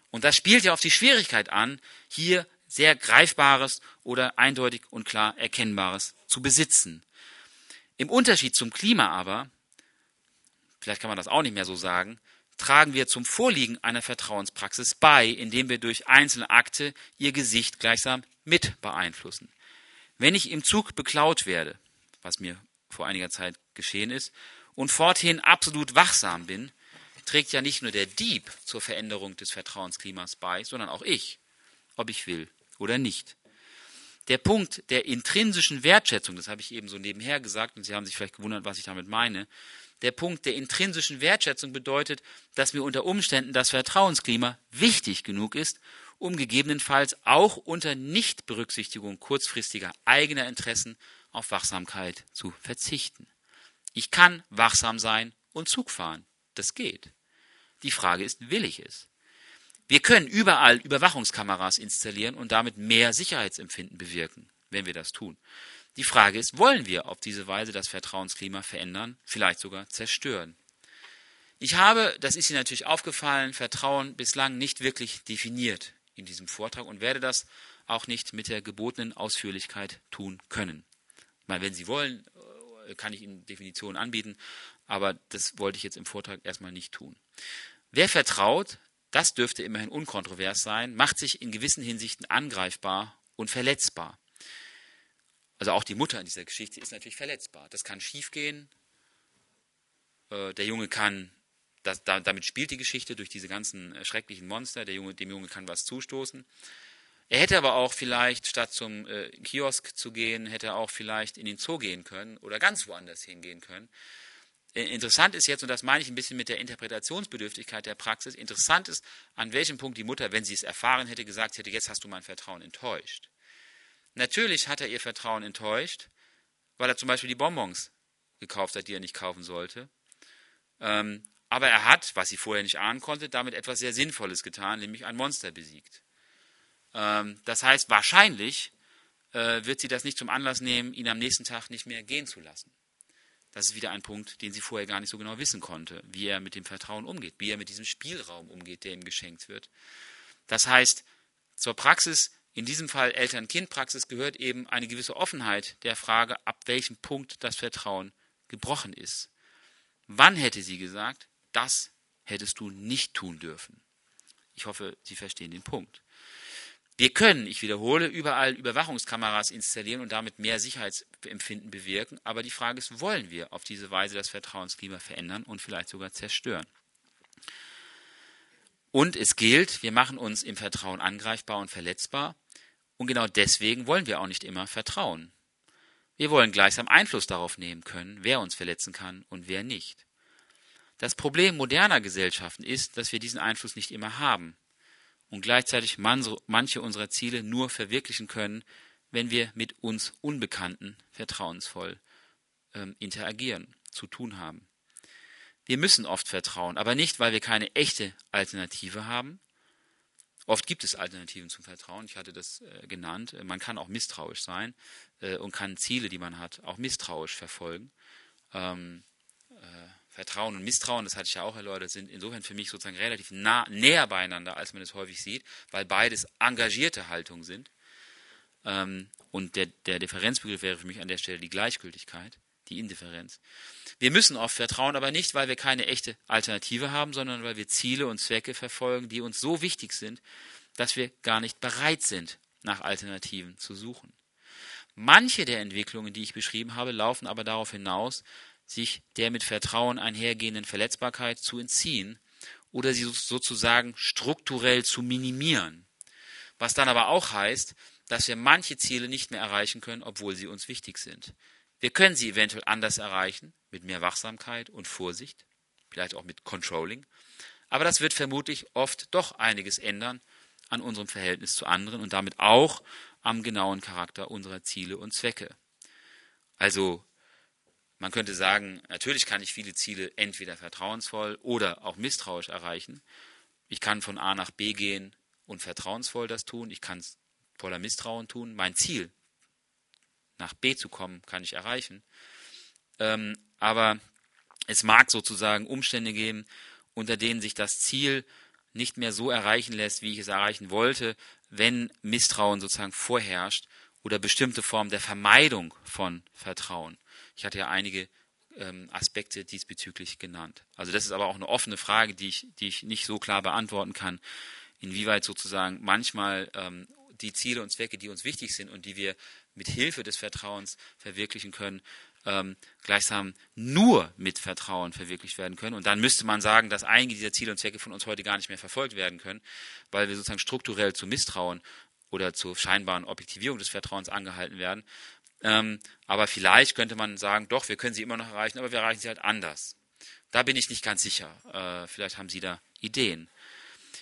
Und das spielt ja auf die Schwierigkeit an, hier sehr Greifbares oder eindeutig und klar Erkennbares zu besitzen. Im Unterschied zum Klima aber, vielleicht kann man das auch nicht mehr so sagen, tragen wir zum Vorliegen einer Vertrauenspraxis bei, indem wir durch einzelne Akte ihr Gesicht gleichsam mit beeinflussen. Wenn ich im Zug beklaut werde, was mir vor einiger Zeit geschehen ist, und forthin absolut wachsam bin, trägt ja nicht nur der Dieb zur Veränderung des Vertrauensklimas bei, sondern auch ich, ob ich will oder nicht. Der Punkt der intrinsischen Wertschätzung, das habe ich eben so nebenher gesagt, und Sie haben sich vielleicht gewundert, was ich damit meine. Der Punkt der intrinsischen Wertschätzung bedeutet, dass mir unter Umständen das Vertrauensklima wichtig genug ist, um gegebenenfalls auch unter Nichtberücksichtigung kurzfristiger eigener Interessen auf Wachsamkeit zu verzichten. Ich kann wachsam sein und Zug fahren. Das geht. Die Frage ist, will ich es? Wir können überall Überwachungskameras installieren und damit mehr Sicherheitsempfinden bewirken, wenn wir das tun. Die Frage ist, wollen wir auf diese Weise das Vertrauensklima verändern, vielleicht sogar zerstören? Ich habe, das ist Ihnen natürlich aufgefallen, Vertrauen bislang nicht wirklich definiert in diesem Vortrag und werde das auch nicht mit der gebotenen Ausführlichkeit tun können. Meine, wenn Sie wollen, äh, kann ich Ihnen Definitionen anbieten, aber das wollte ich jetzt im Vortrag erstmal nicht tun. Wer vertraut, das dürfte immerhin unkontrovers sein, macht sich in gewissen Hinsichten angreifbar und verletzbar. Also auch die Mutter in dieser Geschichte ist natürlich verletzbar. Das kann schiefgehen. Äh, der Junge kann, das, damit spielt die Geschichte durch diese ganzen äh, schrecklichen Monster. Der Junge, dem Junge kann was zustoßen. Er hätte aber auch vielleicht, statt zum äh, Kiosk zu gehen, hätte er auch vielleicht in den Zoo gehen können oder ganz woanders hingehen können. Äh, interessant ist jetzt, und das meine ich ein bisschen mit der Interpretationsbedürftigkeit der Praxis, interessant ist, an welchem Punkt die Mutter, wenn sie es erfahren hätte, gesagt hätte, jetzt hast du mein Vertrauen enttäuscht. Natürlich hat er ihr Vertrauen enttäuscht, weil er zum Beispiel die Bonbons gekauft hat, die er nicht kaufen sollte. Ähm, aber er hat, was sie vorher nicht ahnen konnte, damit etwas sehr Sinnvolles getan, nämlich ein Monster besiegt. Ähm, das heißt, wahrscheinlich äh, wird sie das nicht zum Anlass nehmen, ihn am nächsten Tag nicht mehr gehen zu lassen. Das ist wieder ein Punkt, den sie vorher gar nicht so genau wissen konnte, wie er mit dem Vertrauen umgeht, wie er mit diesem Spielraum umgeht, der ihm geschenkt wird. Das heißt, zur Praxis in diesem Fall Eltern-Kind-Praxis gehört eben eine gewisse Offenheit der Frage, ab welchem Punkt das Vertrauen gebrochen ist. Wann hätte sie gesagt, das hättest du nicht tun dürfen? Ich hoffe, Sie verstehen den Punkt. Wir können, ich wiederhole, überall Überwachungskameras installieren und damit mehr Sicherheitsempfinden bewirken, aber die Frage ist, wollen wir auf diese Weise das Vertrauensklima verändern und vielleicht sogar zerstören? Und es gilt, wir machen uns im Vertrauen angreifbar und verletzbar, und genau deswegen wollen wir auch nicht immer vertrauen. Wir wollen gleichsam Einfluss darauf nehmen können, wer uns verletzen kann und wer nicht. Das Problem moderner Gesellschaften ist, dass wir diesen Einfluss nicht immer haben und gleichzeitig manche unserer Ziele nur verwirklichen können, wenn wir mit uns Unbekannten vertrauensvoll ähm, interagieren, zu tun haben. Wir müssen oft vertrauen, aber nicht, weil wir keine echte Alternative haben. Oft gibt es Alternativen zum Vertrauen. Ich hatte das äh, genannt. Man kann auch misstrauisch sein äh, und kann Ziele, die man hat, auch misstrauisch verfolgen. Ähm, äh, Vertrauen und Misstrauen, das hatte ich ja auch erläutert, sind insofern für mich sozusagen relativ nah, näher beieinander, als man es häufig sieht, weil beides engagierte Haltungen sind. Ähm, und der, der Differenzbegriff wäre für mich an der Stelle die Gleichgültigkeit, die Indifferenz. Wir müssen oft vertrauen, aber nicht, weil wir keine echte Alternative haben, sondern weil wir Ziele und Zwecke verfolgen, die uns so wichtig sind, dass wir gar nicht bereit sind, nach Alternativen zu suchen. Manche der Entwicklungen, die ich beschrieben habe, laufen aber darauf hinaus, sich der mit Vertrauen einhergehenden Verletzbarkeit zu entziehen oder sie sozusagen strukturell zu minimieren. Was dann aber auch heißt, dass wir manche Ziele nicht mehr erreichen können, obwohl sie uns wichtig sind. Wir können sie eventuell anders erreichen, mit mehr Wachsamkeit und Vorsicht, vielleicht auch mit Controlling, aber das wird vermutlich oft doch einiges ändern an unserem Verhältnis zu anderen und damit auch am genauen Charakter unserer Ziele und Zwecke. Also man könnte sagen, natürlich kann ich viele Ziele entweder vertrauensvoll oder auch misstrauisch erreichen. Ich kann von A nach B gehen und vertrauensvoll das tun. Ich kann es voller Misstrauen tun. Mein Ziel, nach B zu kommen, kann ich erreichen. Ähm, aber es mag sozusagen Umstände geben, unter denen sich das Ziel nicht mehr so erreichen lässt, wie ich es erreichen wollte, wenn Misstrauen sozusagen vorherrscht oder bestimmte Formen der Vermeidung von Vertrauen. Ich hatte ja einige ähm, Aspekte diesbezüglich genannt. Also das ist aber auch eine offene Frage, die ich, die ich nicht so klar beantworten kann, inwieweit sozusagen manchmal ähm, die Ziele und Zwecke, die uns wichtig sind und die wir mit Hilfe des Vertrauens verwirklichen können, ähm, gleichsam nur mit Vertrauen verwirklicht werden können. Und dann müsste man sagen, dass einige dieser Ziele und Zwecke von uns heute gar nicht mehr verfolgt werden können, weil wir sozusagen strukturell zu Misstrauen oder zur scheinbaren Objektivierung des Vertrauens angehalten werden, ähm, aber vielleicht könnte man sagen, doch, wir können sie immer noch erreichen, aber wir erreichen sie halt anders. Da bin ich nicht ganz sicher. Äh, vielleicht haben Sie da Ideen.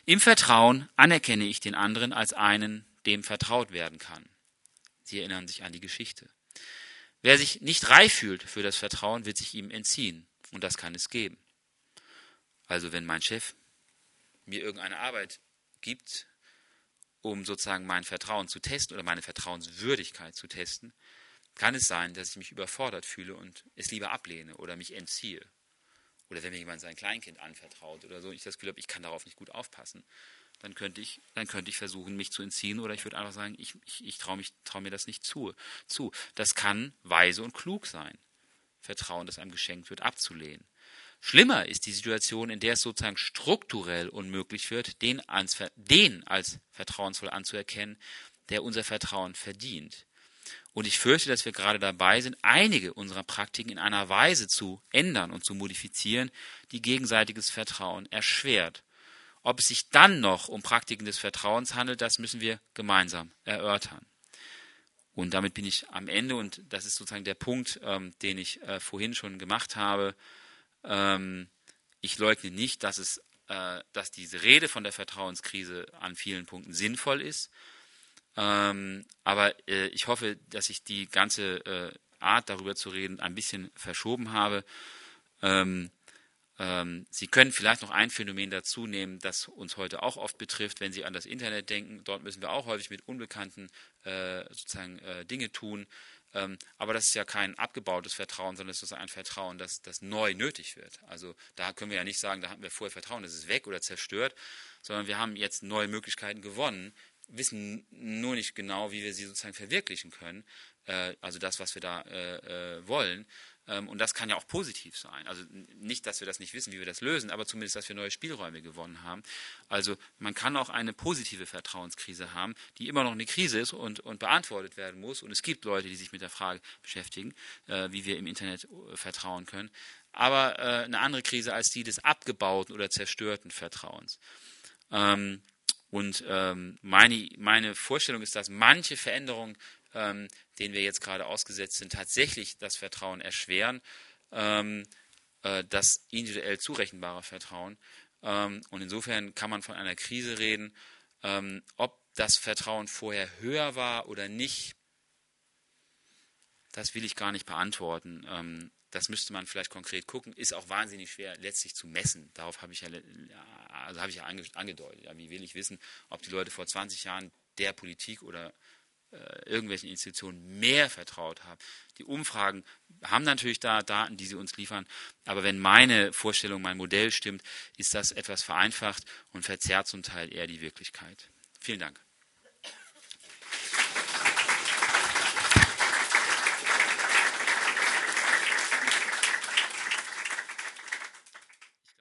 Im Vertrauen anerkenne ich den anderen als einen, dem vertraut werden kann. Sie erinnern sich an die Geschichte. Wer sich nicht reif fühlt für das Vertrauen, wird sich ihm entziehen. Und das kann es geben. Also wenn mein Chef mir irgendeine Arbeit gibt, um sozusagen mein Vertrauen zu testen oder meine Vertrauenswürdigkeit zu testen, kann es sein, dass ich mich überfordert fühle und es lieber ablehne oder mich entziehe. Oder wenn mir jemand sein Kleinkind anvertraut oder so, ich das Gefühl habe, ich kann darauf nicht gut aufpassen, dann könnte ich, dann könnte ich versuchen, mich zu entziehen oder ich würde einfach sagen, ich, ich, ich traue trau mir das nicht zu, zu. Das kann weise und klug sein, Vertrauen, das einem geschenkt wird, abzulehnen. Schlimmer ist die Situation, in der es sozusagen strukturell unmöglich wird, den als, den als vertrauensvoll anzuerkennen, der unser Vertrauen verdient. Und ich fürchte, dass wir gerade dabei sind, einige unserer Praktiken in einer Weise zu ändern und zu modifizieren, die gegenseitiges Vertrauen erschwert. Ob es sich dann noch um Praktiken des Vertrauens handelt, das müssen wir gemeinsam erörtern. Und damit bin ich am Ende, und das ist sozusagen der Punkt, ähm, den ich äh, vorhin schon gemacht habe. Ähm, ich leugne nicht, dass, es, äh, dass diese Rede von der Vertrauenskrise an vielen Punkten sinnvoll ist. Ähm, aber äh, ich hoffe, dass ich die ganze äh, Art, darüber zu reden, ein bisschen verschoben habe. Ähm, ähm, Sie können vielleicht noch ein Phänomen dazu nehmen, das uns heute auch oft betrifft, wenn Sie an das Internet denken. Dort müssen wir auch häufig mit unbekannten äh, sozusagen äh, Dinge tun. Ähm, aber das ist ja kein abgebautes Vertrauen, sondern es ist ein Vertrauen, das, das neu nötig wird. Also da können wir ja nicht sagen, da hatten wir vorher Vertrauen, das ist weg oder zerstört, sondern wir haben jetzt neue Möglichkeiten gewonnen, wissen nur nicht genau, wie wir sie sozusagen verwirklichen können. Äh, also das, was wir da äh, äh, wollen. Ähm, und das kann ja auch positiv sein. Also nicht, dass wir das nicht wissen, wie wir das lösen, aber zumindest, dass wir neue Spielräume gewonnen haben. Also man kann auch eine positive Vertrauenskrise haben, die immer noch eine Krise ist und, und beantwortet werden muss. Und es gibt Leute, die sich mit der Frage beschäftigen, äh, wie wir im Internet äh, vertrauen können. Aber äh, eine andere Krise als die des abgebauten oder zerstörten Vertrauens. Ähm, und ähm, meine, meine Vorstellung ist, dass manche Veränderungen ähm, denen wir jetzt gerade ausgesetzt sind, tatsächlich das Vertrauen erschweren, ähm, äh, das individuell zurechenbare Vertrauen. Ähm, und insofern kann man von einer Krise reden. Ähm, ob das Vertrauen vorher höher war oder nicht, das will ich gar nicht beantworten. Das müsste man vielleicht konkret gucken. Ist auch wahnsinnig schwer letztlich zu messen. Darauf habe ich ja, also habe ich ja angedeutet. Ja, wie will ich wissen, ob die Leute vor 20 Jahren der Politik oder äh, irgendwelchen Institutionen mehr vertraut haben. Die Umfragen haben natürlich da Daten, die sie uns liefern, aber wenn meine Vorstellung, mein Modell stimmt, ist das etwas vereinfacht und verzerrt zum Teil eher die Wirklichkeit. Vielen Dank.